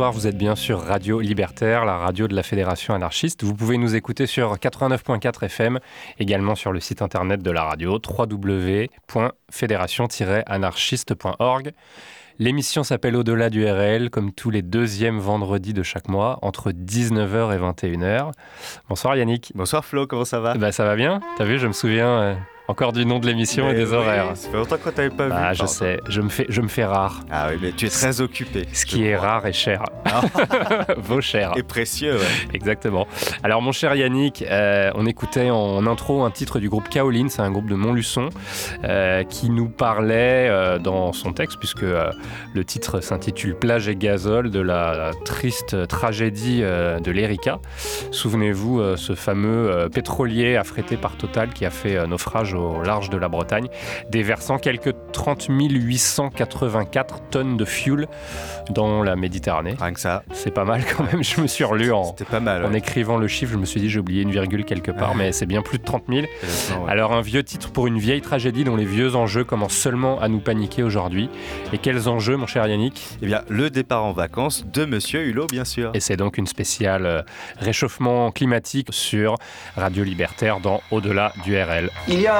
Bonsoir, vous êt bien sur Radio Libertaire, la radio de la Fédération anarchiste. Vous pouvez nous écouter sur 89.4 FM, également sur le site internet de la radio www.fédération-anarchiste.org. L'émission s'appelle Au-delà du RL, comme tous les deuxièmes vendredis de chaque mois, entre 19h et 21h. Bonsoir Yannick. Bonsoir Flo, comment ça va? Bah, Ça va bien, t'as vu, je me souviens... Euh, encore du nom de l'émission et des horaires. Ça fait longtemps que t'avais pas bah, vu. je sais, je me, fais, je me fais rare. Ah oui, mais tu es très occupé. Ce qui est rare et cher. Ah. Vaut cher. Et précieux, ouais. Exactement. Alors, mon cher Yannick, euh, on écoutait en intro un titre du groupe Kaolin, c'est un groupe de Montluçon, euh, qui nous parlait euh, dans son texte, puisque le titre s'intitule Plage et gazole de la triste tragédie de l'Erika. Souvenez-vous, ce fameux pétrolier affrété par Total qui a fait naufrage au large de la Bretagne, déversant quelques 30 884 tonnes de fuel dans la Méditerranée. Rien que ça. C'est pas mal quand même. Je me suis relu en, pas mal, en écrivant le chiffre. Je me suis dit, j'ai oublié une virgule quelque part, mais c'est bien plus de 30 000. Alors, un vieux titre pour une vieille tragédie dont les vieux enjeux commencent seulement à nous paniquer aujourd'hui. Et quels enjeux, mon cher Yannick? Eh bien, le départ en vacances de Monsieur Hulot, bien sûr. Et c'est donc une spéciale euh, réchauffement climatique sur Radio Libertaire dans Au-delà du RL. Il y a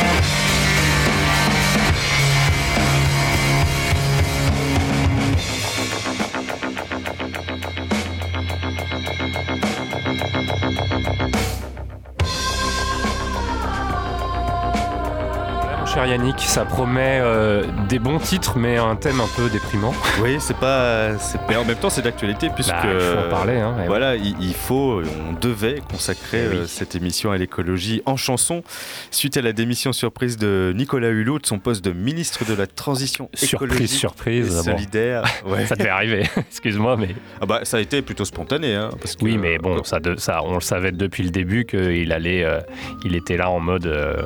Cher Yannick, ça promet euh, des bons titres, mais un thème un peu déprimant. Oui, c'est pas. c'est- Mais en même temps, c'est d'actualité, puisque. Bah, il faut en parler. Hein, Voilà, il, il faut, on devait consacrer Eh oui. euh, cette émission à l'écologie en chanson suite à la démission surprise de Nicolas Hulot de son poste de ministre de la transition Surprise, écologique surprise. et bon, solidaire. Ouais. ça devait arriver, excuse-moi, mais Ah bah, ça a été plutôt spontané, hein, parce que, oui, mais bon, ça, de- ça, on le savait depuis le début qu'il allait, euh, il était là en mode euh,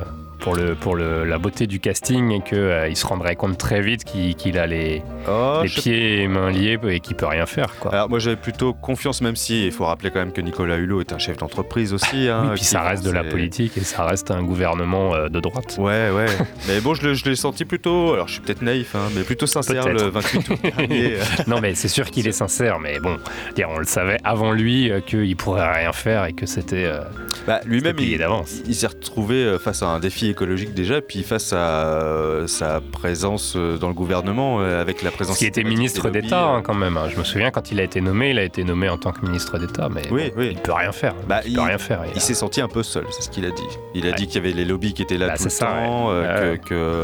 pour le pour le, la beauté du casting et qu'il se rendrait compte très vite qu'il a les, Oh, les pieds et mains liés et qu'il peut rien faire, quoi. Alors moi j'avais plutôt confiance, même si il faut rappeler quand même que Nicolas Hulot est un chef d'entreprise aussi. Hein, oui, puis ça reste de la politique et ça reste un gouvernement euh, de droite. Ouais, ouais. mais bon, je, l'ai senti plutôt, alors je suis peut-être naïf, hein, mais plutôt sincère le 28 août dernier. Non, mais c'est sûr qu'il est sincère, mais bon, dire, on le savait avant lui euh, qu'il pourrait rien faire et que c'était euh, bah, Lui-même, il, d'avance. il s'est retrouvé euh, face à un défi écologique déjà, puis face à euh, sa présence euh, dans le gouvernement, euh, avec la présence... Qu'il était ministre d'État euh. hein, quand même. hein. Je me souviens quand il a été nommé, il a été nommé en tant que ministre d'État, mais Oui, bon, oui. il peut rien faire. Bah, il, il- peut rien faire. Il s'est senti un peu seul, c'est ce qu'il a dit. Il a Ouais. dit qu'il y avait les lobbies qui étaient là Bah, tout le ça, temps, ouais. euh,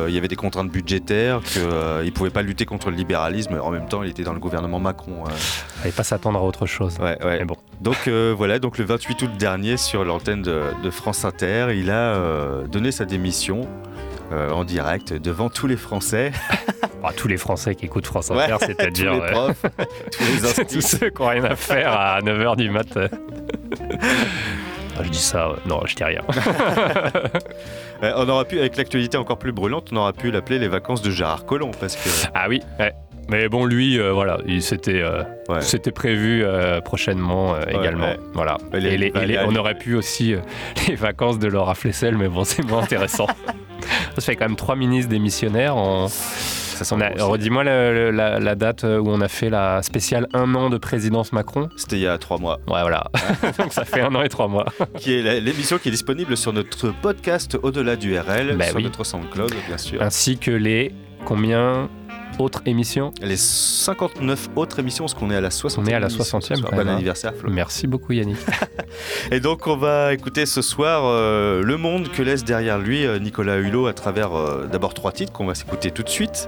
qu'il y avait des contraintes budgétaires, qu'il ne pouvait pas lutter contre le libéralisme. En même temps, il était dans le gouvernement Macron. euh. fallait pas s'attendre à autre chose. Ouais. Mais bon. Donc euh, voilà, donc le 28 août dernier sur l'antenne de, de France Inter, il a euh, donné sa démission euh, en direct devant tous les Français, Bah, tous les Français qui écoutent France Ouais, Inter, tous c'est-à-dire les profs, tous les tous ceux qui n'ont rien à faire à 9h du mat. Ah, je dis ça, non, je dis rien. On aura pu, avec l'actualité encore plus brûlante, on aura pu l'appeler les vacances de Gérard Collomb parce que Ah oui, ouais. Mais bon, lui, euh, voilà, il s'était euh, ouais. c'était prévu euh, prochainement Ouais, également. ouais. Voilà. Ouais, les- Et les- bah, et les- les- on aurait pu aussi les vacances de Laura Flessel, mais bon, c'est moins intéressant. Ça fait quand même trois ministres démissionnaires. En... Redis-moi la, la date où on a fait la spéciale un an de présidence Macron. C'était il y a trois mois. Ouais, voilà. Donc ça fait un an et trois mois. qui est l'émission qui est disponible sur notre podcast Au-delà du RL, Bah sur oui. notre SoundCloud, bien sûr. Ainsi que les combien autres émissions Les 59 autres émissions, parce qu'on est à la 60e. On est à la émission ce 60e, soir. quand Bon hein. anniversaire, Flo. Merci beaucoup Yannick. Et donc, on va écouter ce soir euh, Le Monde que laisse derrière lui euh, Nicolas Hulot à travers euh, d'abord trois titres qu'on va s'écouter tout de suite.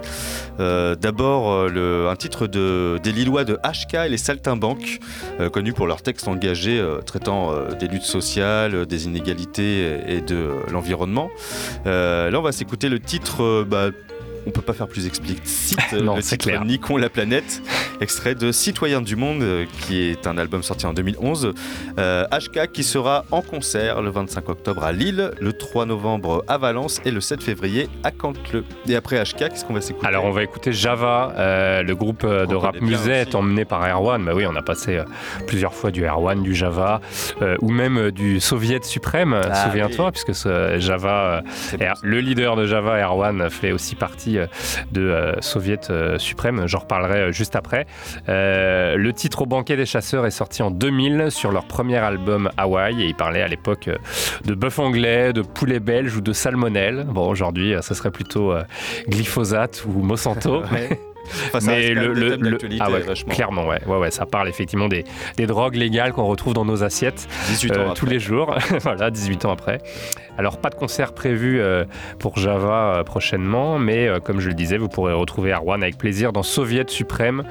Euh, d'abord, un titre de, des Lillois de HK et les Saltimbanques, connus pour leurs textes engagés traitant des luttes sociales, des inégalités et de l'environnement. Là, on va s'écouter le titre. bah, on peut pas faire plus explicite. euh, Non, le c'est titre clair. Nikon la planète, extrait de Citoyens du monde, euh, qui est un album sorti en 2011. Euh, HK qui sera en concert le 25 octobre à Lille, le 3 novembre à Valence et le 7 février à Cantleux. Et après HK, qu'est-ce qu'on va s'écouter? Alors on va écouter Java, euh, le groupe de On rap musette emmené par Erwan. Bah oui, on a passé euh, plusieurs fois du Erwan, du Java, ou même du Soviet suprême, Ah souviens-toi, oui. puisque ce Java, le leader de Java, Erwan, fait aussi partie euh, de euh, Soviet euh, suprême. J'en reparlerai juste après. Le titre Au banquet des chasseurs est sorti en 2000 sur leur premier album Hawaï et il parlait à l'époque de bœuf anglais, de poulet belge ou de salmonelle. Bon, aujourd'hui, ça serait plutôt glyphosate ou Monsanto. Enfin, ça Mais le, ah ouais, clairement, ouais, ouais, ouais, ça parle effectivement des, des drogues légales qu'on retrouve dans nos assiettes 18 ans euh, après. tous les jours, voilà, 18 ans après. Alors pas de concert prévu euh, pour Java euh, prochainement, mais euh, comme je le disais, vous pourrez retrouver Arwan avec plaisir dans Soviet Suprême,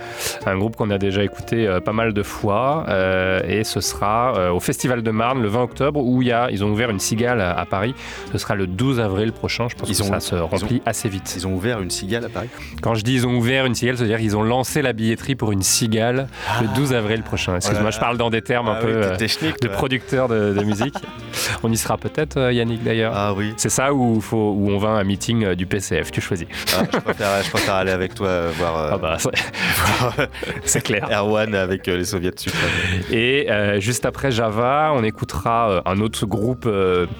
un groupe qu'on a déjà écouté pas mal de fois, et ce sera au Festival de Marne le 20 octobre où il y a, ils ont ouvert une cigale à, Paris. Ce sera le 12 avril prochain. Je pense Ils que ont- ça se remplit assez vite. Ils ont ouvert une cigale à Paris? Quand je dis ils ont ouvert une cigale, c'est-à-dire qu'ils ont lancé la billetterie pour une cigale le 12 avril prochain. Excuse-moi, Voilà. je parle dans des termes un Ah peu oui, euh, technique, de toi. producteurs de, de musique. on y sera peut-être, euh, D'ailleurs. Ah oui. C'est ça où, faut, où on va à un meeting euh, du PCF, tu choisis. Ah, je, préfère, je préfère aller avec toi euh, voir, euh, Ah bah, c'est- clair. Erwan avec euh, les soviets suprêmes. Et juste après Java, on écoutera un autre groupe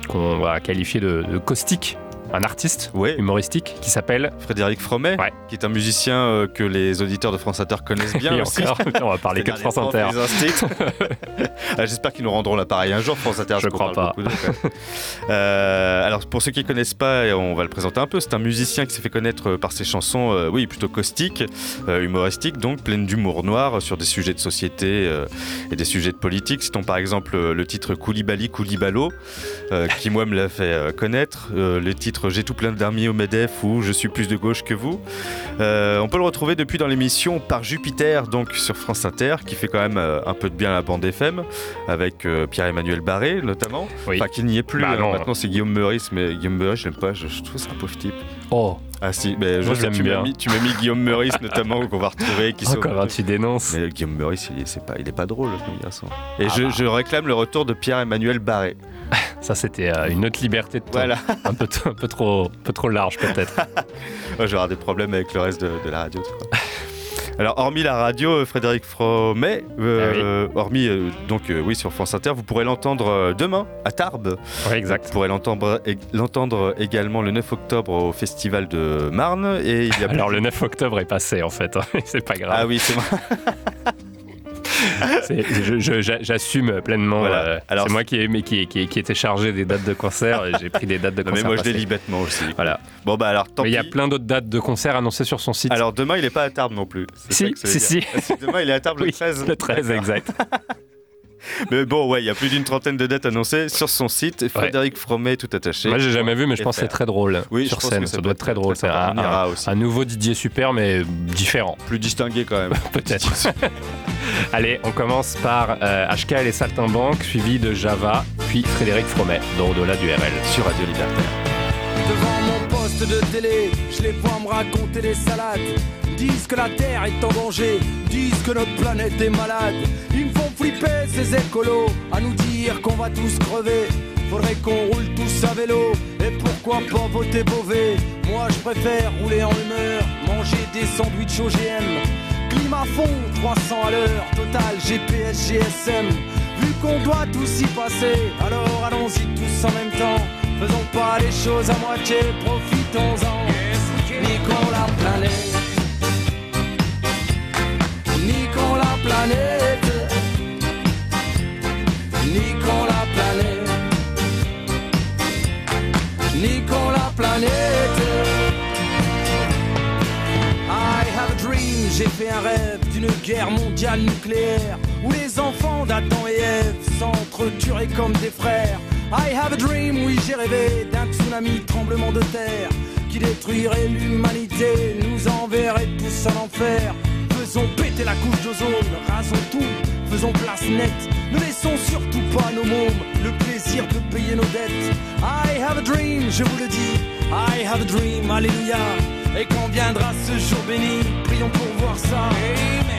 qu'on va qualifier de, de caustique, un artiste Ouais. humoristique qui s'appelle. Frédéric Fromet, Ouais. qui est un musicien euh, que les auditeurs de France Inter connaissent bien Et aussi. encore, on va parler que de France Inter. Ah, J'espère qu'ils nous rendront l'appareil un jour, France Inter. Je crois même. Euh, alors, pour ceux qui ne connaissent pas, on va le présenter un peu, c'est un musicien qui s'est fait connaître euh, par ses chansons, euh, oui, plutôt caustiques, humoristiques, donc pleines d'humour noir sur des sujets de société et des sujets de politique. Citons par exemple le titre Koulibaly Kouliballo, euh, qui moi me l'a fait connaître, le titre J'ai tout plein d'amis au MEDEF ou Je suis plus de gauche que vous. Euh, on peut le retrouver depuis dans l'émission Par Jupiter, donc sur France Inter, qui fait quand même euh, un peu de bien à la bande FM, avec euh, Pierre-Emmanuel Barré notamment. Oui. Enfin, qui n'y est plus. Bah hein. Maintenant, c'est Guillaume Meurice, mais Guillaume Meurice, je l'aime pas, je, je trouve ça un pauvre type. Oh, Ah si, mais je Moi, je tu m'as mis, tu m'as mis Guillaume Meurice notamment, qu'on va retrouver, qui sauve- comment tu dénonces Mais Guillaume Meurice, il est, c'est pas, il est pas drôle, comme garçon. Et Ah je, bah. je réclame le retour de Pierre-Emmanuel Barré. Ça, c'était euh, une autre liberté de ton. Voilà. un, peu, t- un peu trop, un peu trop large, peut-être. Je vais avoir des problèmes avec le reste de, de la radio. Alors, hormis la radio, euh, Frédéric Fromet, euh, hormis euh, donc euh, oui sur France Inter, vous pourrez l'entendre demain à Tarbes. Exact. Vous pourrez l'entendre, ég- l'entendre également le 9 octobre au Festival de Marne. Et il y a Alors, le 9 octobre est passé, en fait. hein, c'est pas grave. Ah oui, c'est moi. J'assume pleinement. Voilà. euh, c'est moi qui, ai- mais qui, qui, qui était chargé des dates de concert. J'ai pris des dates de Non, mais concert. moi je passées. délie bêtement aussi. Voilà. Bon bah alors tant Mais il y a plein d'autres dates de concerts annoncées sur son site. Alors demain il est pas à Tarbes non plus. Si, si, si. Demain il est à Tarbes le Oui, 13. Le 13, exact. Mais bon ouais, il y a plus d'une trentaine de dates annoncées sur son site. Frédéric Fromet tout attaché. Moi, j'ai jamais vu, mais je pense que c'est très drôle Oui, sur je pense scène. que Ça doit être très drôle. C'est un nouveau Didier Super, mais différent, Plus distingué quand même. peut-être. Allez, on commence par euh, HK et les Saltimbanques, suivi de Java, puis Frédéric Fromet, dans Au-delà du RL. sur Radio Libertaire. Devant mon poste de télé, je les vois me raconter des salades. Disent que la Terre est en danger, disent que notre planète est malade. Ils me font flipper ces écolos, à nous dire qu'on va tous crever. Faudrait qu'on roule tous à vélo, et pourquoi pas voter Beauvais? Moi je préfère rouler en humeur, manger des sandwichs OGM. Climat fond, 300 à l'heure, total GPS, GSM. Vu qu'on doit tous y passer, alors allons-y tous en même temps. Faisons pas les choses à moitié, profitons-en. Niquons la planète. Niquons la planète. Planète. I have a dream, j'ai fait un rêve d'une guerre mondiale nucléaire où les enfants d'Adam et Ève s'entretueraient comme des frères. I have a dream, oui j'ai rêvé d'un tsunami tremblement de terre qui détruirait l'humanité, nous enverrait tous en enfer. Faisons péter la couche d'ozone, rasons tout, faisons place nette. Ne laissons surtout pas nos mômes le plaisir de payer nos dettes. I have a dream, je vous le dis, I have a dream, alléluia. Et quand viendra ce jour béni, prions pour voir ça.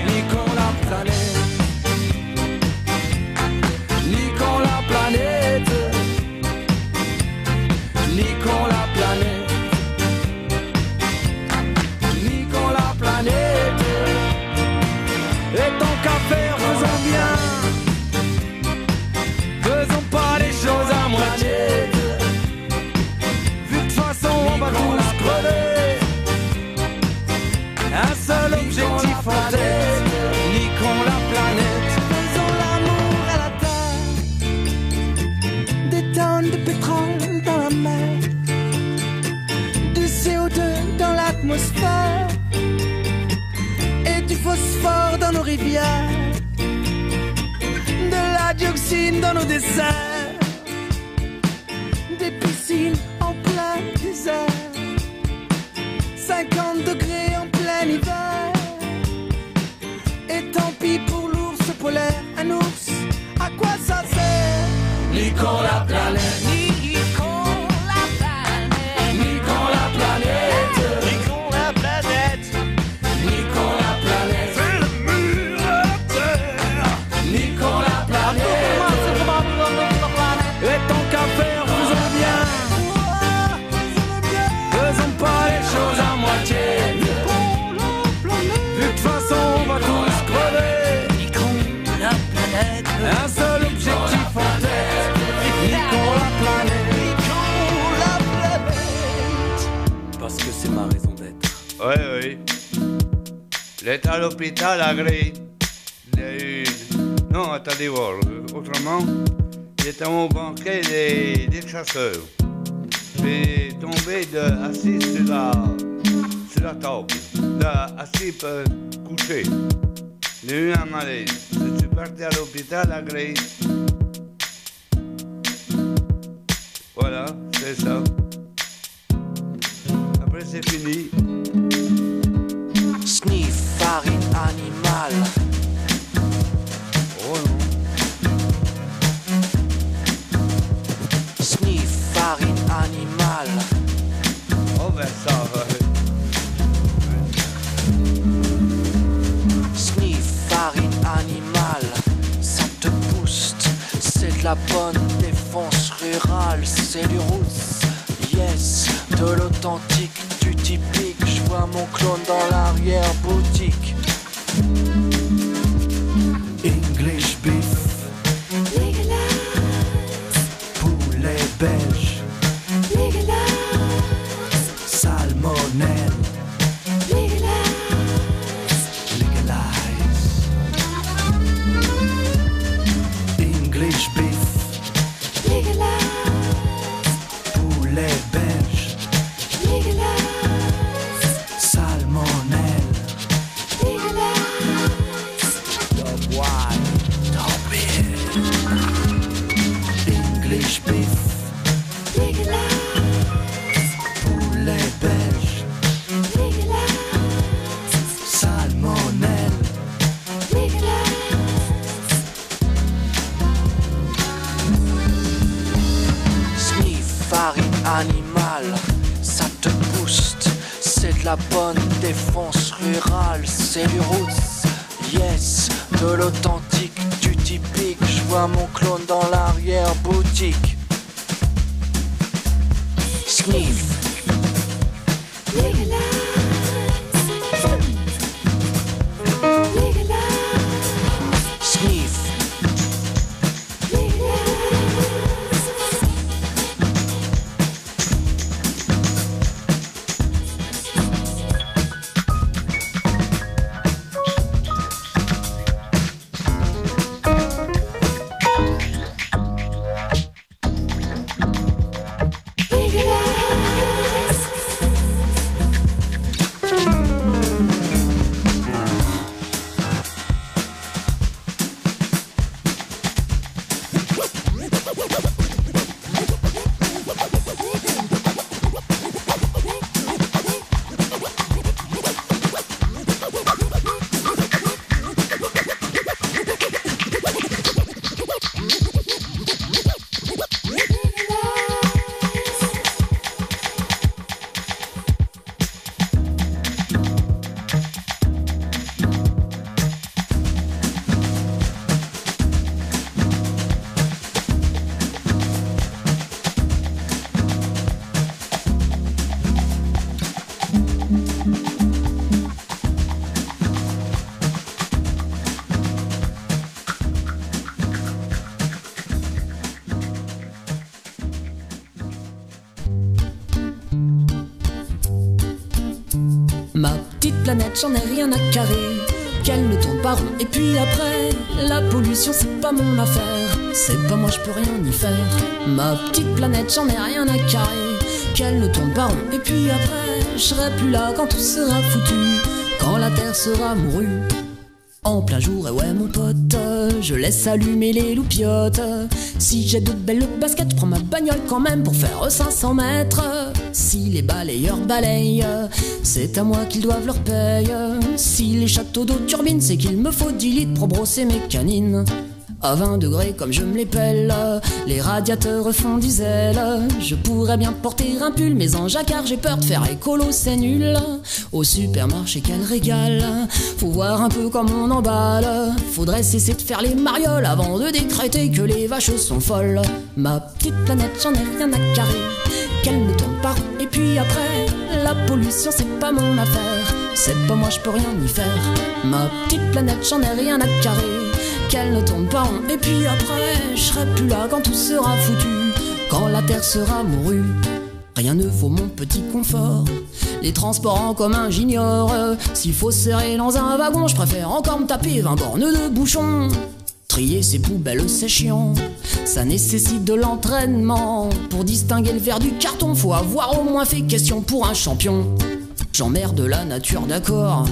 Niquons la planète. Niquons la planète. En tête. Niquons la planète. Faisons l'amour à la terre. Des tonnes de pétrole dans la mer. Du CO2 dans l'atmosphère. Et du phosphore dans nos rivières. De la dioxine dans nos déserts. Des piscines misère. 50 degrés en plein hiver. Polaire, un ours, à quoi ça sert Niquons la Oui, oui. L'être à l'hôpital à Gré. Non, attendez voir. euh, Autrement, il était au banquet des, des chasseurs. Est tombé de, assis sur la, sur la table. Là, assis euh, couché. A eu un malaise. Je suis parti à l'hôpital à Gré. Voilà, c'est ça. Après, c'est fini. Sniff, farine animale. Oh non. Sniff, farine animale. Oh ben ça va. Sniff, farine animale. Ça te booste. C'est de la bonne défense rurale. C'est du roots. De l'authentique, du typique. Je vois mon clone dans l'arrière-boutique. English beef. Poulet belge. J'en ai rien à carrer. Qu'elle ne tourne pas rond. Et puis après, la pollution, c'est pas mon affaire. C'est pas moi, je peux rien y faire. Ma petite planète, j'en ai rien à carrer. Qu'elle ne tourne pas rond. Et puis après, je serai plus là quand tout sera foutu. Quand la terre sera mourue. En plein jour, et ouais mon pote, je laisse allumer les loupiottes. Si j'ai de belles baskets, prends ma bagnole quand même pour faire 500 mètres. Si les balayeurs balayent, c'est à moi qu'ils doivent leur paye. Si les châteaux d'eau turbinent, c'est qu'il me faut 10 litres pour brosser mes canines. À 20 degrés comme je me les pèle, les radiateurs font des ailes. Je pourrais bien porter un pull, mais en jacquard j'ai peur de faire écolo, c'est nul. Au supermarché, quel régal. Faut voir un peu comme on emballe. Faudrait cesser de faire les marioles avant de décréter que les vaches sont folles. Ma petite planète, j'en ai rien à carrer. Qu'elle ne tourne pas. Et puis après, la pollution, c'est pas mon affaire. C'est pas moi, je peux rien y faire. Ma petite planète, j'en ai rien à carrer qu'elle ne tourne pas rond. Et puis après, je serai plus là quand tout sera foutu, quand la terre sera mourue. Rien ne vaut mon petit confort. Les transports en commun, j'ignore. S'il faut serrer dans un wagon, je préfère encore me taper 20 bornes de bouchons. Trier ces poubelles, c'est chiant. Ça nécessite de l'entraînement. Pour distinguer le verre du carton, faut avoir au moins fait question pour un champion. J'emmerde la nature, d'accord.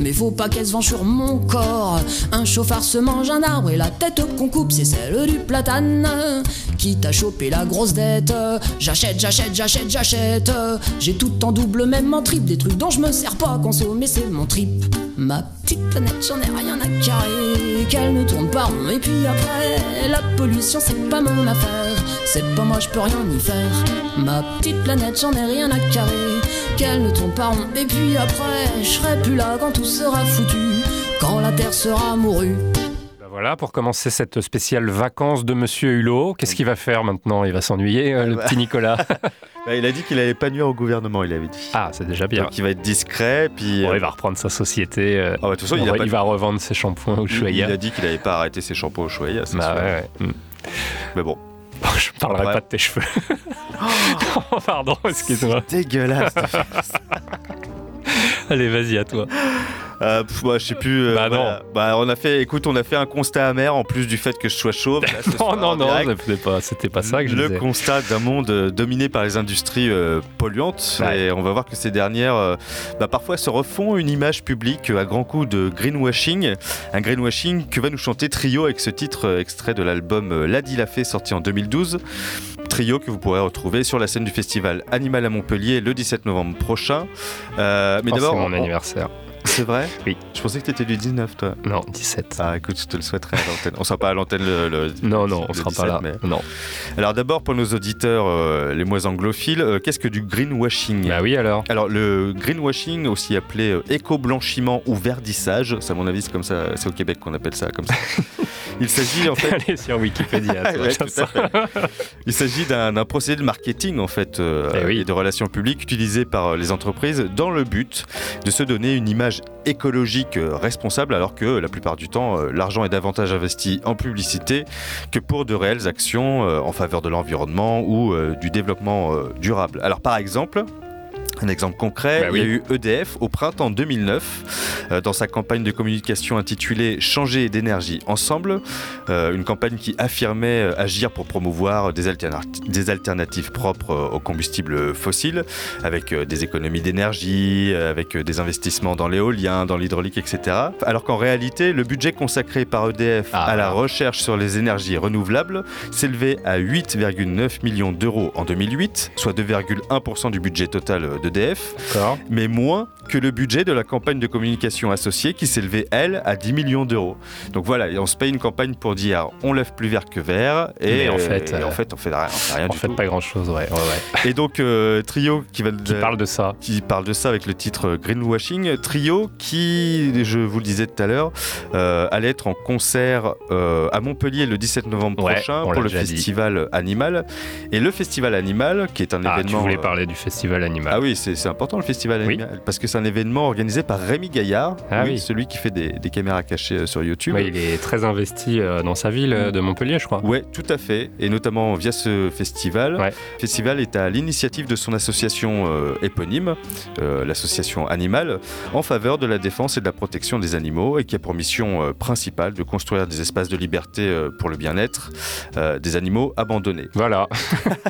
Mais faut pas qu'elle se venge sur mon corps. Un chauffard se mange un arbre et la tête qu'on coupe, c'est celle du platane. Quitte à choper la grosse dette, j'achète, j'achète, j'achète, j'achète. J'ai tout en double, même en triple, des trucs dont je me sers pas à consommer, c'est mon trip. Ma petite planète, j'en ai rien à carrer, qu'elle ne tourne pas rond. Et puis après, la pollution, c'est pas mon affaire. C'est pas moi, je peux rien y faire. Ma petite planète, j'en ai rien à carrer, qu'elle ne tourne pas rond. Et puis après, je serai plus là quand tout sera foutu, quand la terre sera mourue. Ben voilà, pour commencer cette spéciale vacances de Monsieur Hulot, qu'est-ce qu'il va faire maintenant? Il va s'ennuyer, euh, le petit Nicolas Bah, il a dit qu'il allait pas nuire au gouvernement, il avait dit. Ah, c'est déjà bien. Donc il va être discret, puis. Bon, euh, il va reprendre sa société. euh, Ah, bah, de toute façon, il, il, a va, pas- il va revendre ses shampoings au Ushuaïa. il a dit qu'il allait pas arrêter ses shampoings au Ushuaïa, c'est Bah ouais, ouais. Mm. Mais bon. Je parlerai Ouais. pas de tes cheveux. Oh, Pardon, excuse-moi. Dégueulasse. Allez, vas-y, à toi. Euh, pff, moi, je sais plus. euh, Bah, non. voilà. Bah, on a fait. Écoute, on a fait un constat amer en plus du fait que je sois chauve. là, ce Non, soir, non, en non, direct. c'était pas, c'était pas ça que je le disais. constat d'un monde euh, dominé par les industries euh, polluantes Ouais. et on va voir que ces dernières euh, bah, parfois se refont une image publique euh, à grands coups de greenwashing un greenwashing que va nous chanter Trio avec ce titre euh, extrait de l'album euh, Ladi l'a fait sorti en 2012 Trio que vous pourrez retrouver sur la scène du festival Animal à Montpellier le 17 novembre prochain Euh, mais Oh, d'abord mon on- anniversaire. C'est vrai Oui. je pensais que tu étais du 19 toi Non, 17. ah écoute je te le souhaiterais à l'antenne on sera pas à l'antenne le, le- non, non, on le sera 17 pas là. Non. alors d'abord pour nos auditeurs euh, les moins anglophiles euh, qu'est-ce que du greenwashing? Bah oui, alors. Alors le greenwashing, aussi appelé euh, éco-blanchiment ou verdissage, c'est à mon avis c'est comme ça, c'est au Québec qu'on appelle ça comme ça. Il s'agit en fait, Allez sur Wikipédia. Ouais, ça, il s'agit d'un procédé de marketing en fait Eh oui. et de relations publiques utilisé par les entreprises dans le but de se donner une image écologique euh, responsable, alors que la plupart du temps euh, l'argent est davantage investi en publicité que pour de réelles actions euh, en faveur de l'environnement ou du développement durable. Alors par exemple. Un exemple concret, Bah il y a eu EDF au printemps 2009 euh, dans sa campagne de communication intitulée Changer d'énergie ensemble, euh, une campagne qui affirmait euh, agir pour promouvoir des, alternati- des alternatives propres aux combustibles fossiles, avec des économies d'énergie, avec des investissements dans l'éolien, dans l'hydraulique, etc. Alors qu'en réalité, le budget consacré par EDF Ah, à la recherche sur les énergies renouvelables s'élevait à 8,9 millions d'euros en 2008, soit 2,1% du budget total euh, d'EDF, D'accord. mais moins que le budget de la campagne de communication associée qui s'élevait, elle, à 10 millions d'euros. Donc voilà, et on se paye une campagne pour dire on lève plus vert que vert, et en fait, et euh, en fait on fait rien, on fait rien En du fait, tout. pas grand chose, ouais. ouais, ouais. Et donc euh, Trio qui va Qui parle de ça. qui parle de ça avec le titre euh, Greenwashing. Trio qui, je vous le disais tout à l'heure, euh, allait être en concert euh, à Montpellier le 17 novembre prochain pour le dit. festival Animal. Et le festival Animal, qui est un Ah, tu événement... voulais euh, parler du festival animal. ah oui, c'est important le festival Oui. Animal, parce que c'est un événement organisé par Rémi Gaillard, Ah oui, oui. celui qui fait des, des caméras cachées euh, sur YouTube. Ouais, il est très investi euh, dans sa ville euh, de Montpellier, je crois. Ouais, tout à fait, et notamment via ce festival. Ouais. Le festival est à l'initiative de son association euh, éponyme, euh, l'association Animal, en faveur de la défense et de la protection des animaux, et qui a pour mission euh, principale de construire des espaces de liberté pour le bien-être des animaux abandonnés. Voilà.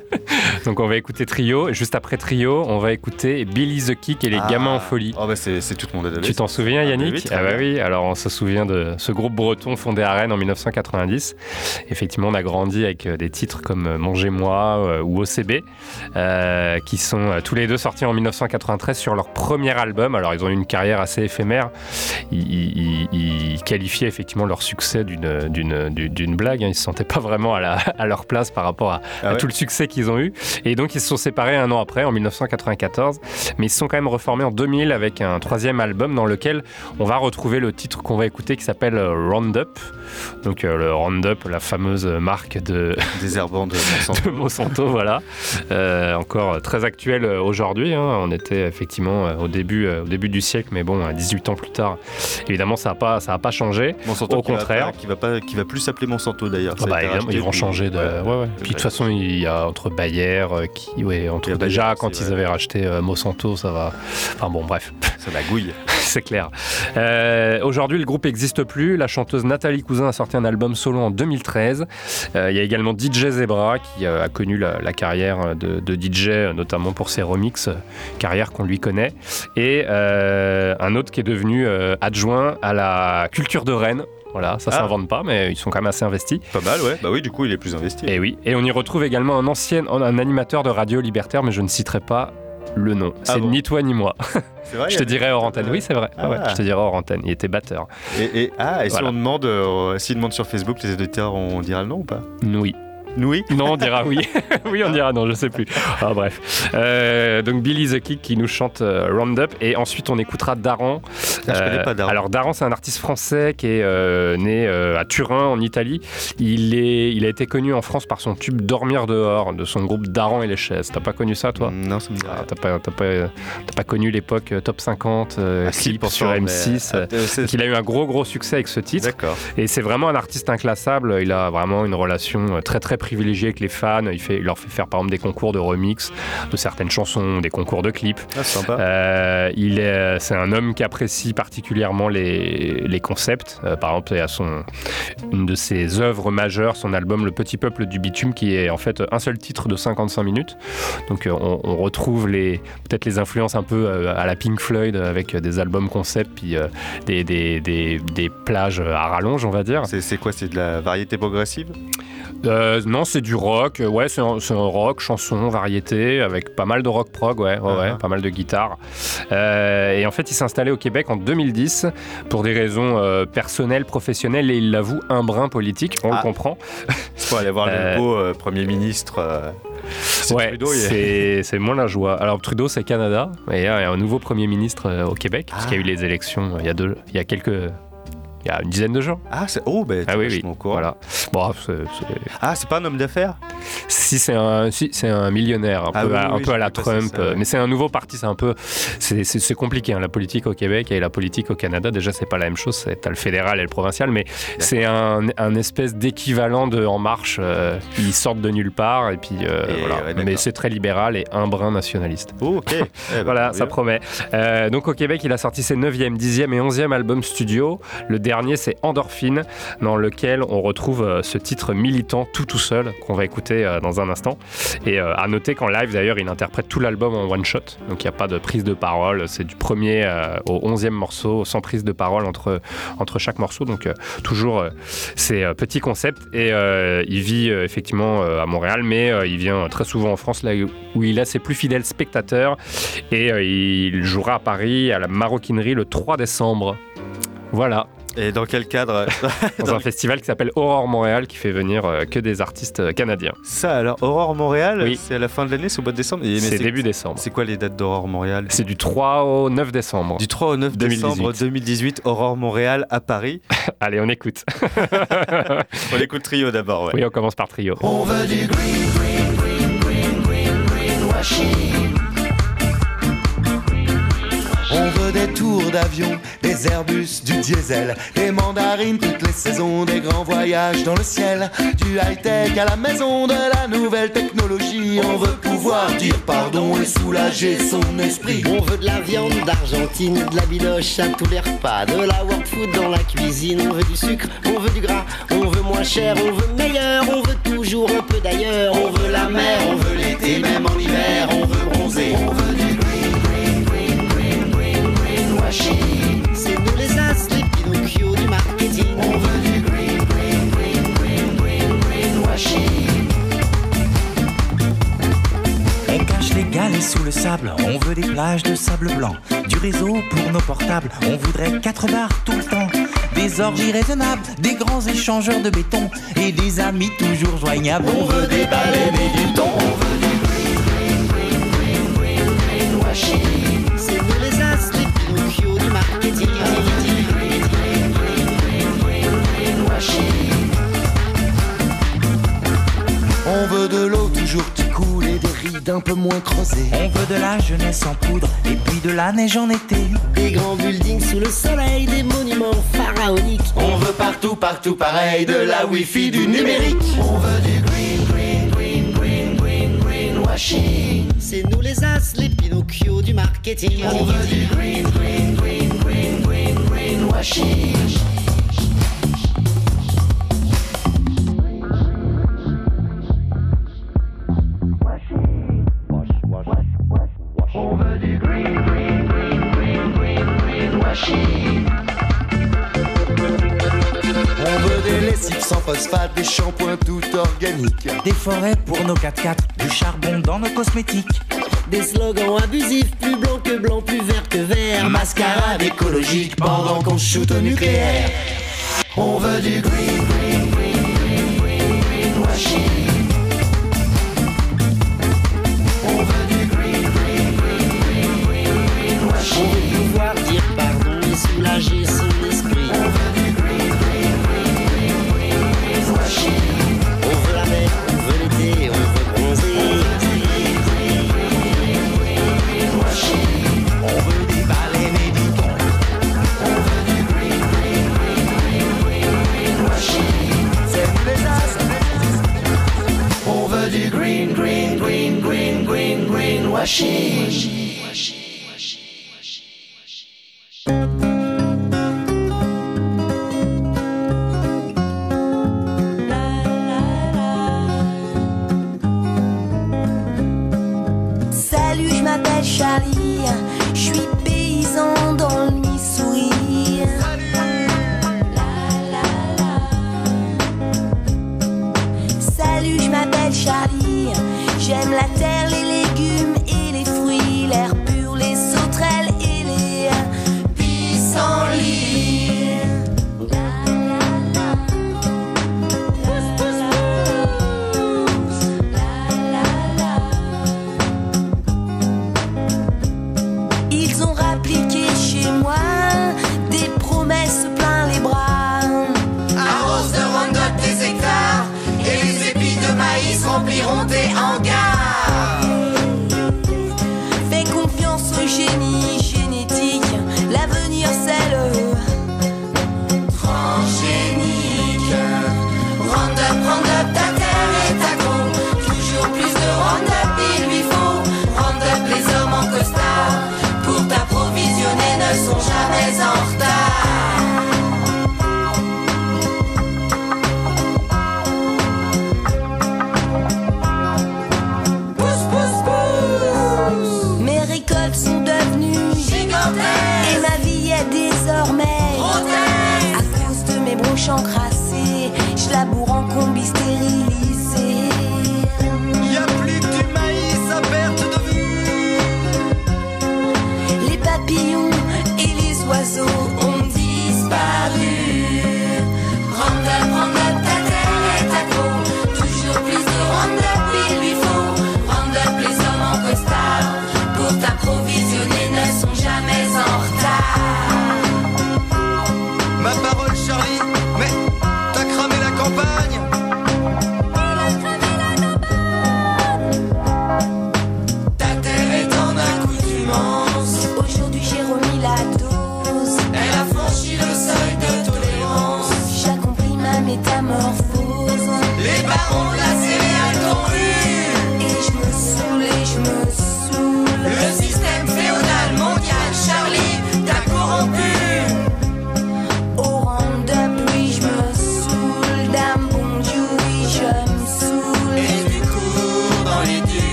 Donc on va écouter Trio. Et juste après Trio, on va écouter Billy the Kick et les Ah. Gamins en folie. Oh bah c'est c'est tout le monde Tu t'en souviens, Yannick Ah bah oui. Alors on se souvient de ce groupe breton fondé à Rennes en 1990. Effectivement, on a grandi avec euh, des titres comme euh, Mangez-moi euh, ou OCB, euh, qui sont tous les deux sortis en 1993 sur leur premier album. Alors ils ont eu une carrière assez éphémère. Ils, ils- ils- ils qualifiaient effectivement leur succès d'une blague. hein. Ils se sentaient pas vraiment à, la- à leur place par rapport à, Ah à tout le succès qu'ils ont eu. Et donc ils se sont séparés un an après, en 1994. Mais ils se sont quand même reformés en 2000 avec un troisième album dans lequel on va retrouver le titre qu'on va écouter qui s'appelle euh, Roundup. Donc euh, le Roundup, la fameuse marque de, Désherbant de Monsanto. de Monsanto, voilà. Euh, encore très actuel aujourd'hui. hein. On était effectivement au début, au début du siècle, mais bon, euh, 18 ans plus tard, évidemment, ça n'a pas, ça a pas changé. Monsanto Au qui va contraire. pas- qui va pas, qui va plus s'appeler Monsanto d'ailleurs. Ah bah, ils vont changer de. ouais. Ouais, ouais. Puis de toute façon, il y a entre Bayer, qui, ouais, entre déjà quand ils avaient racheté Monsanto, ça va. Enfin bon, bref. Ça la gouille. C'est clair. Euh, Aujourd'hui, le groupe n'existe plus. La chanteuse Nathalie Cousin a sorti un album solo en 2013. Euh, Il y a également DJ Zebra qui euh, a connu la, la carrière de, de DJ, notamment pour ses remixes, carrière qu'on lui connaît. Et un autre qui est devenu adjoint à la culture de Rennes. Voilà, ça Ah. s'invente pas, mais ils sont quand même assez investis. Pas mal, ouais. Bah oui, du coup, il est plus investi. Et oui, et on y retrouve également un ancien un animateur de radio libertaire, mais je ne citerai pas le nom. Ah C'est bon ni toi ni moi. C'est vrai, Je te y a- dirai hors antenne. Oui, c'est vrai. Ah ouais, je te dirai hors antenne. Il était batteur. Et, et- ah, et si on demande, euh, s'ils demandent sur Facebook, les auditeurs, on dira le nom ou pas? Oui. Oui. Non, on dira oui. oui, on dira non, je sais plus. Ah, bref. Euh, donc Billy the Kick qui nous chante euh, Roundup et ensuite on écoutera Daran. Ah, je connais Euh, pas Daran. Alors Daran, c'est un artiste français qui est euh, né euh, à Turin en Italie. Il est, il a été connu en France par son tube Dormir dehors de son groupe Daran et les chaises. T'as pas connu ça, toi? Non, ça me dit Ah. T'as pas, t'as pas, t'as pas connu l'époque euh, top 50 euh, Ah, clip sur mais- M6. Ah, euh, euh, c'est- donc il a eu un gros gros succès avec ce titre. D'accord. Et c'est vraiment un artiste inclassable. Il a vraiment une relation euh, très très privilégiée avec les fans. Il, fait, il leur fait faire par exemple des concours de remix de certaines chansons, des concours de clips. Ah, sympa. Euh, il est, c'est un homme qui apprécie particulièrement les, les concepts. Euh, par exemple, il y a son, une de ses œuvres majeures, son album Le Petit Peuple du Bitume, qui est en fait un seul titre de 55 minutes. Donc euh, on, on retrouve les, peut-être les influences un peu euh, à la Pink Floyd avec euh, des albums concepts, puis euh, des, des, des, des plages à rallonge, on va dire. C'est c'est quoi? C'est de la variété progressive? Euh, non, c'est du rock. Ouais, c'est un, rock, chanson, variété, avec pas mal de rock prog, ouais, ouais, Ah. pas mal de guitare. Euh, et en fait, il s'est installé au Québec en 2010 pour des raisons euh, personnelles, professionnelles, et il l'avoue, un brin politique. On Ah. le comprend. C'est pour aller voir Euh, le beau euh, Premier ministre. euh, c'est Ouais, il est- c'est moins la joie. Alors Trudeau, c'est Canada, et il y a un nouveau premier ministre euh, au Québec, parce Ah. qu'il y a eu les élections euh, il y a deux, il y a quelques, il y a une dizaine de jours. Ah, c'est... Oh, bah, Ah oui, oui. Voilà. Bon, c'est- c'est- Ah, c'est pas un homme d'affaires? Si c'est un, si, c'est un millionnaire, un Ah peu, oui, à, un peu à la Trump, ça, ouais. mais c'est un nouveau parti, c'est un peu, c'est, compliqué, hein, la politique au Québec et la politique au Canada. Déjà, c'est pas la même chose, c'est, t'as le fédéral et le provincial, mais c'est un, un espèce d'équivalent de En Marche. euh, ils sortent de nulle part et puis euh, Et voilà. ouais, mais c'est très libéral et un brin nationaliste. Oh, ok. Eh ben, Voilà, ça promet. Euh, donc au Québec, il a sorti ses 9e, 10e et 11e albums studio. Le dernier, c'est Endorphine, dans lequel on retrouve euh, ce titre militant tout tout seul, qu'on va écouter euh, dans un instant. Et euh, à noter qu'en live, d'ailleurs, il interprète tout l'album en one shot. Donc il n'y a pas de prise de parole. C'est du premier au 11e morceau, sans prise de parole entre, entre chaque morceau. Donc toujours ces petits concepts. Et il vit effectivement à Montréal, mais il vient très souvent en France, là où il a ses plus fidèles spectateurs. Et il jouera à Paris à la Maroquinerie le 3 décembre. Voilà, Et dans quel cadre dans un festival qui s'appelle Aurore Montréal qui fait venir euh, que des artistes euh, canadiens. Ça, alors, Aurore Montréal, Oui. c'est à la fin de l'année, c'est au mois de décembre C'est début décembre. C'est quoi les dates d'Aurore Montréal C'est du 3 au 9 décembre. Du 3 au 9 décembre 2018. 2018, Aurore Montréal à Paris. Allez, on écoute. On écoute Trio d'abord, ouais. Oui, on commence par trio. On veut du green, green, green, green, green, green washing. On veut des tours d'avion, des Airbus, du diesel, des mandarines toutes les saisons, des grands voyages dans le ciel, du high-tech à la maison, de la nouvelle technologie. On veut pouvoir dire pardon et soulager son esprit. On veut de la viande d'Argentine, de la biloche à tous les repas, de la world food dans la cuisine. On veut du sucre, on veut du gras, on veut moins cher, on veut meilleur, on veut toujours un peu d'ailleurs. On veut la mer, on veut l'été, même en hiver, on veut bronzer. On veut du green, green, green, green, green, les as, du. On veut du green, green, green, green, green, cache les galets sous le sable, on veut des plages de sable blanc, du réseau pour nos portables, on voudrait quatre bars tout le temps, des orgies raisonnables, des grands échangeurs de béton et des amis toujours joignables. On veut des baleines et du thon. On veut On veut de l'eau toujours qui coule et des rides un peu moins creusées. On veut de la jeunesse en poudre et puis de la neige en été. Des grands buildings sous le soleil, des monuments pharaoniques. On veut partout, partout pareil, de la wifi, du numérique. On veut du green, green, green, green, green, greenwashing. C'est nous les as, les Pinocchio du marketing. On veut du green, green, green, green, green, greenwashing. On sans phosphate, des shampoings tout organiques. Des forêts pour nos 4x4, du charbon dans nos cosmétiques. Des slogans abusifs, plus blanc que blanc, plus vert que vert. Mascarade écologique pendant qu'on shoot au nucléaire. On veut du green, green, green, green, green, greenwashing. On veut du green, green, green, green, green, On veut pouvoir dire pardon et soulager greenwashing.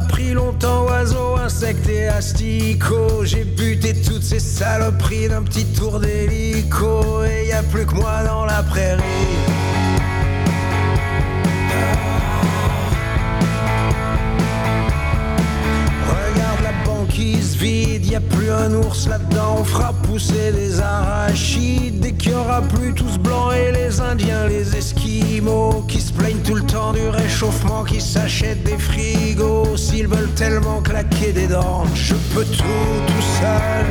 Pas pris longtemps, oiseaux, insectes et asticots. J'ai buté toutes ces saloperies d'un petit tour d'hélico. Et y a plus que moi dans la prairie. Tellement claquer des dents. Je peux tout tout seul.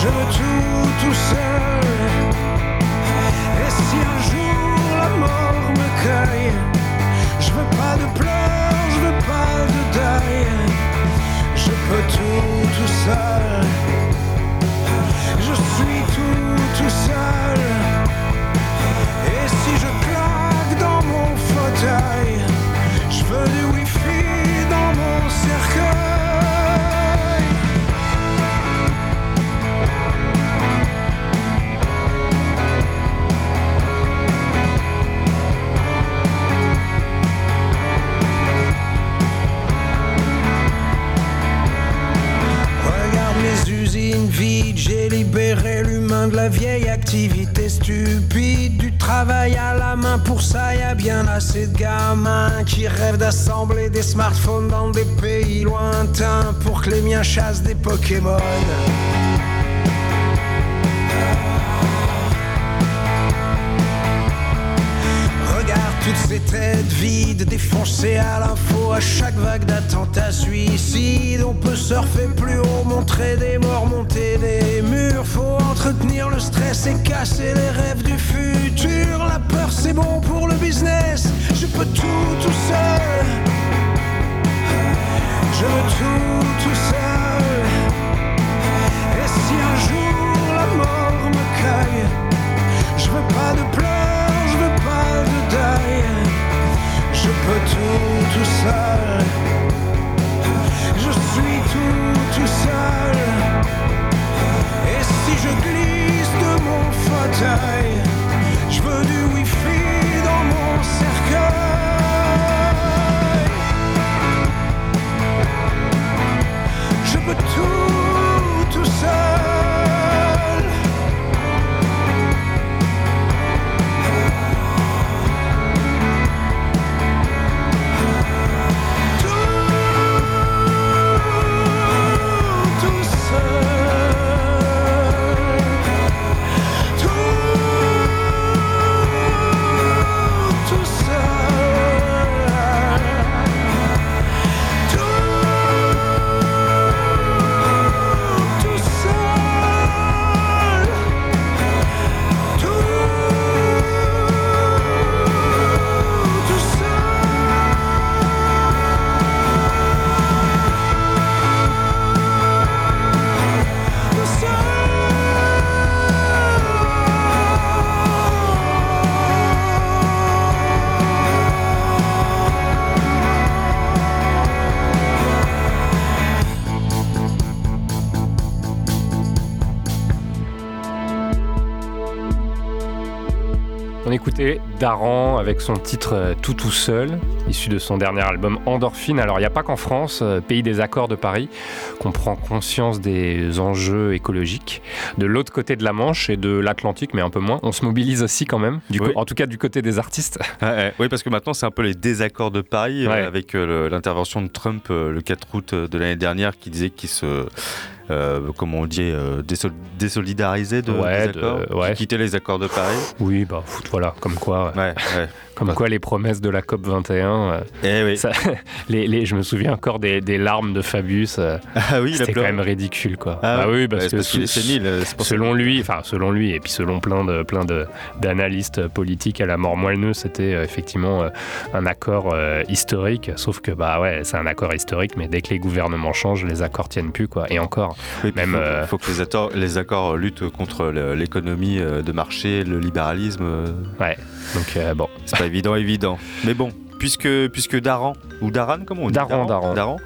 Je veux tout tout seul. Et si un jour la mort me cueille, je veux pas de pleurs, je veux pas de deuil. Je peux tout tout seul. De la vieille activité stupide. Du travail à la main, pour ça y a bien assez de gamins qui rêvent d'assembler des smartphones dans des pays lointains pour que les miens chassent des Pokémon. Toutes ces têtes vides, défoncées à l'info à chaque vague d'attentats suicides. On peut surfer plus haut, montrer des morts, monter des murs. Faut entretenir le stress et casser les rêves du futur. La peur, c'est bon pour le business. Je peux tout tout seul. Je veux tout tout seul. Et si un jour la mort me cueille, je veux pas de pleurs, Je peux tout tout seul. Je suis tout tout seul. Et si je glisse de mon fauteuil, je veux du wifi dans mon cercueil. Je peux tout tout seul. On écoutait Daran avec son titre euh, Tout tout seul, issu de son dernier album Endorphine. Alors il n'y a pas qu'en France, euh, pays des accords de Paris, qu'on prend conscience des enjeux écologiques. De l'autre côté de la Manche et de l'Atlantique, mais un peu moins, on se mobilise aussi quand même, du Oui. co- en tout cas du côté des artistes. Oui, parce que maintenant, c'est un peu les désaccords de Paris euh, avec euh, l'intervention de Trump euh, le 4 août de l'année dernière qui disait qu'il se. Euh, comment on dit, euh, désol- désolidarisait de, Ouais, des accords, de- ouais. qui quittait les accords de Paris. Oui, bah voilà, comme quoi, Ouais, ouais. Comme quoi les promesses de la COP 21. Eh oui. ça- les, les- je me souviens encore des, des larmes de Fabius. euh, Ah oui, il C'était quand même ridicule, quoi. Ah bah oui, parce que euh, c'est selon lui, enfin selon lui, et puis selon plein de plein de d'analystes politiques à la mort moelleux, c'était euh, effectivement euh, un accord euh, historique. Sauf que bah ouais, c'est un accord historique, mais dès que les gouvernements changent, les accords tiennent plus, quoi. Et encore, Oui, même faut, euh, faut que les, accords- les accords luttent contre l'économie euh, de marché, le libéralisme. euh, ouais. Donc euh, bon, évident, évident. Mais bon, puisque, puisque Daran ou Daran, comment on dit Daran, Daran. Daran.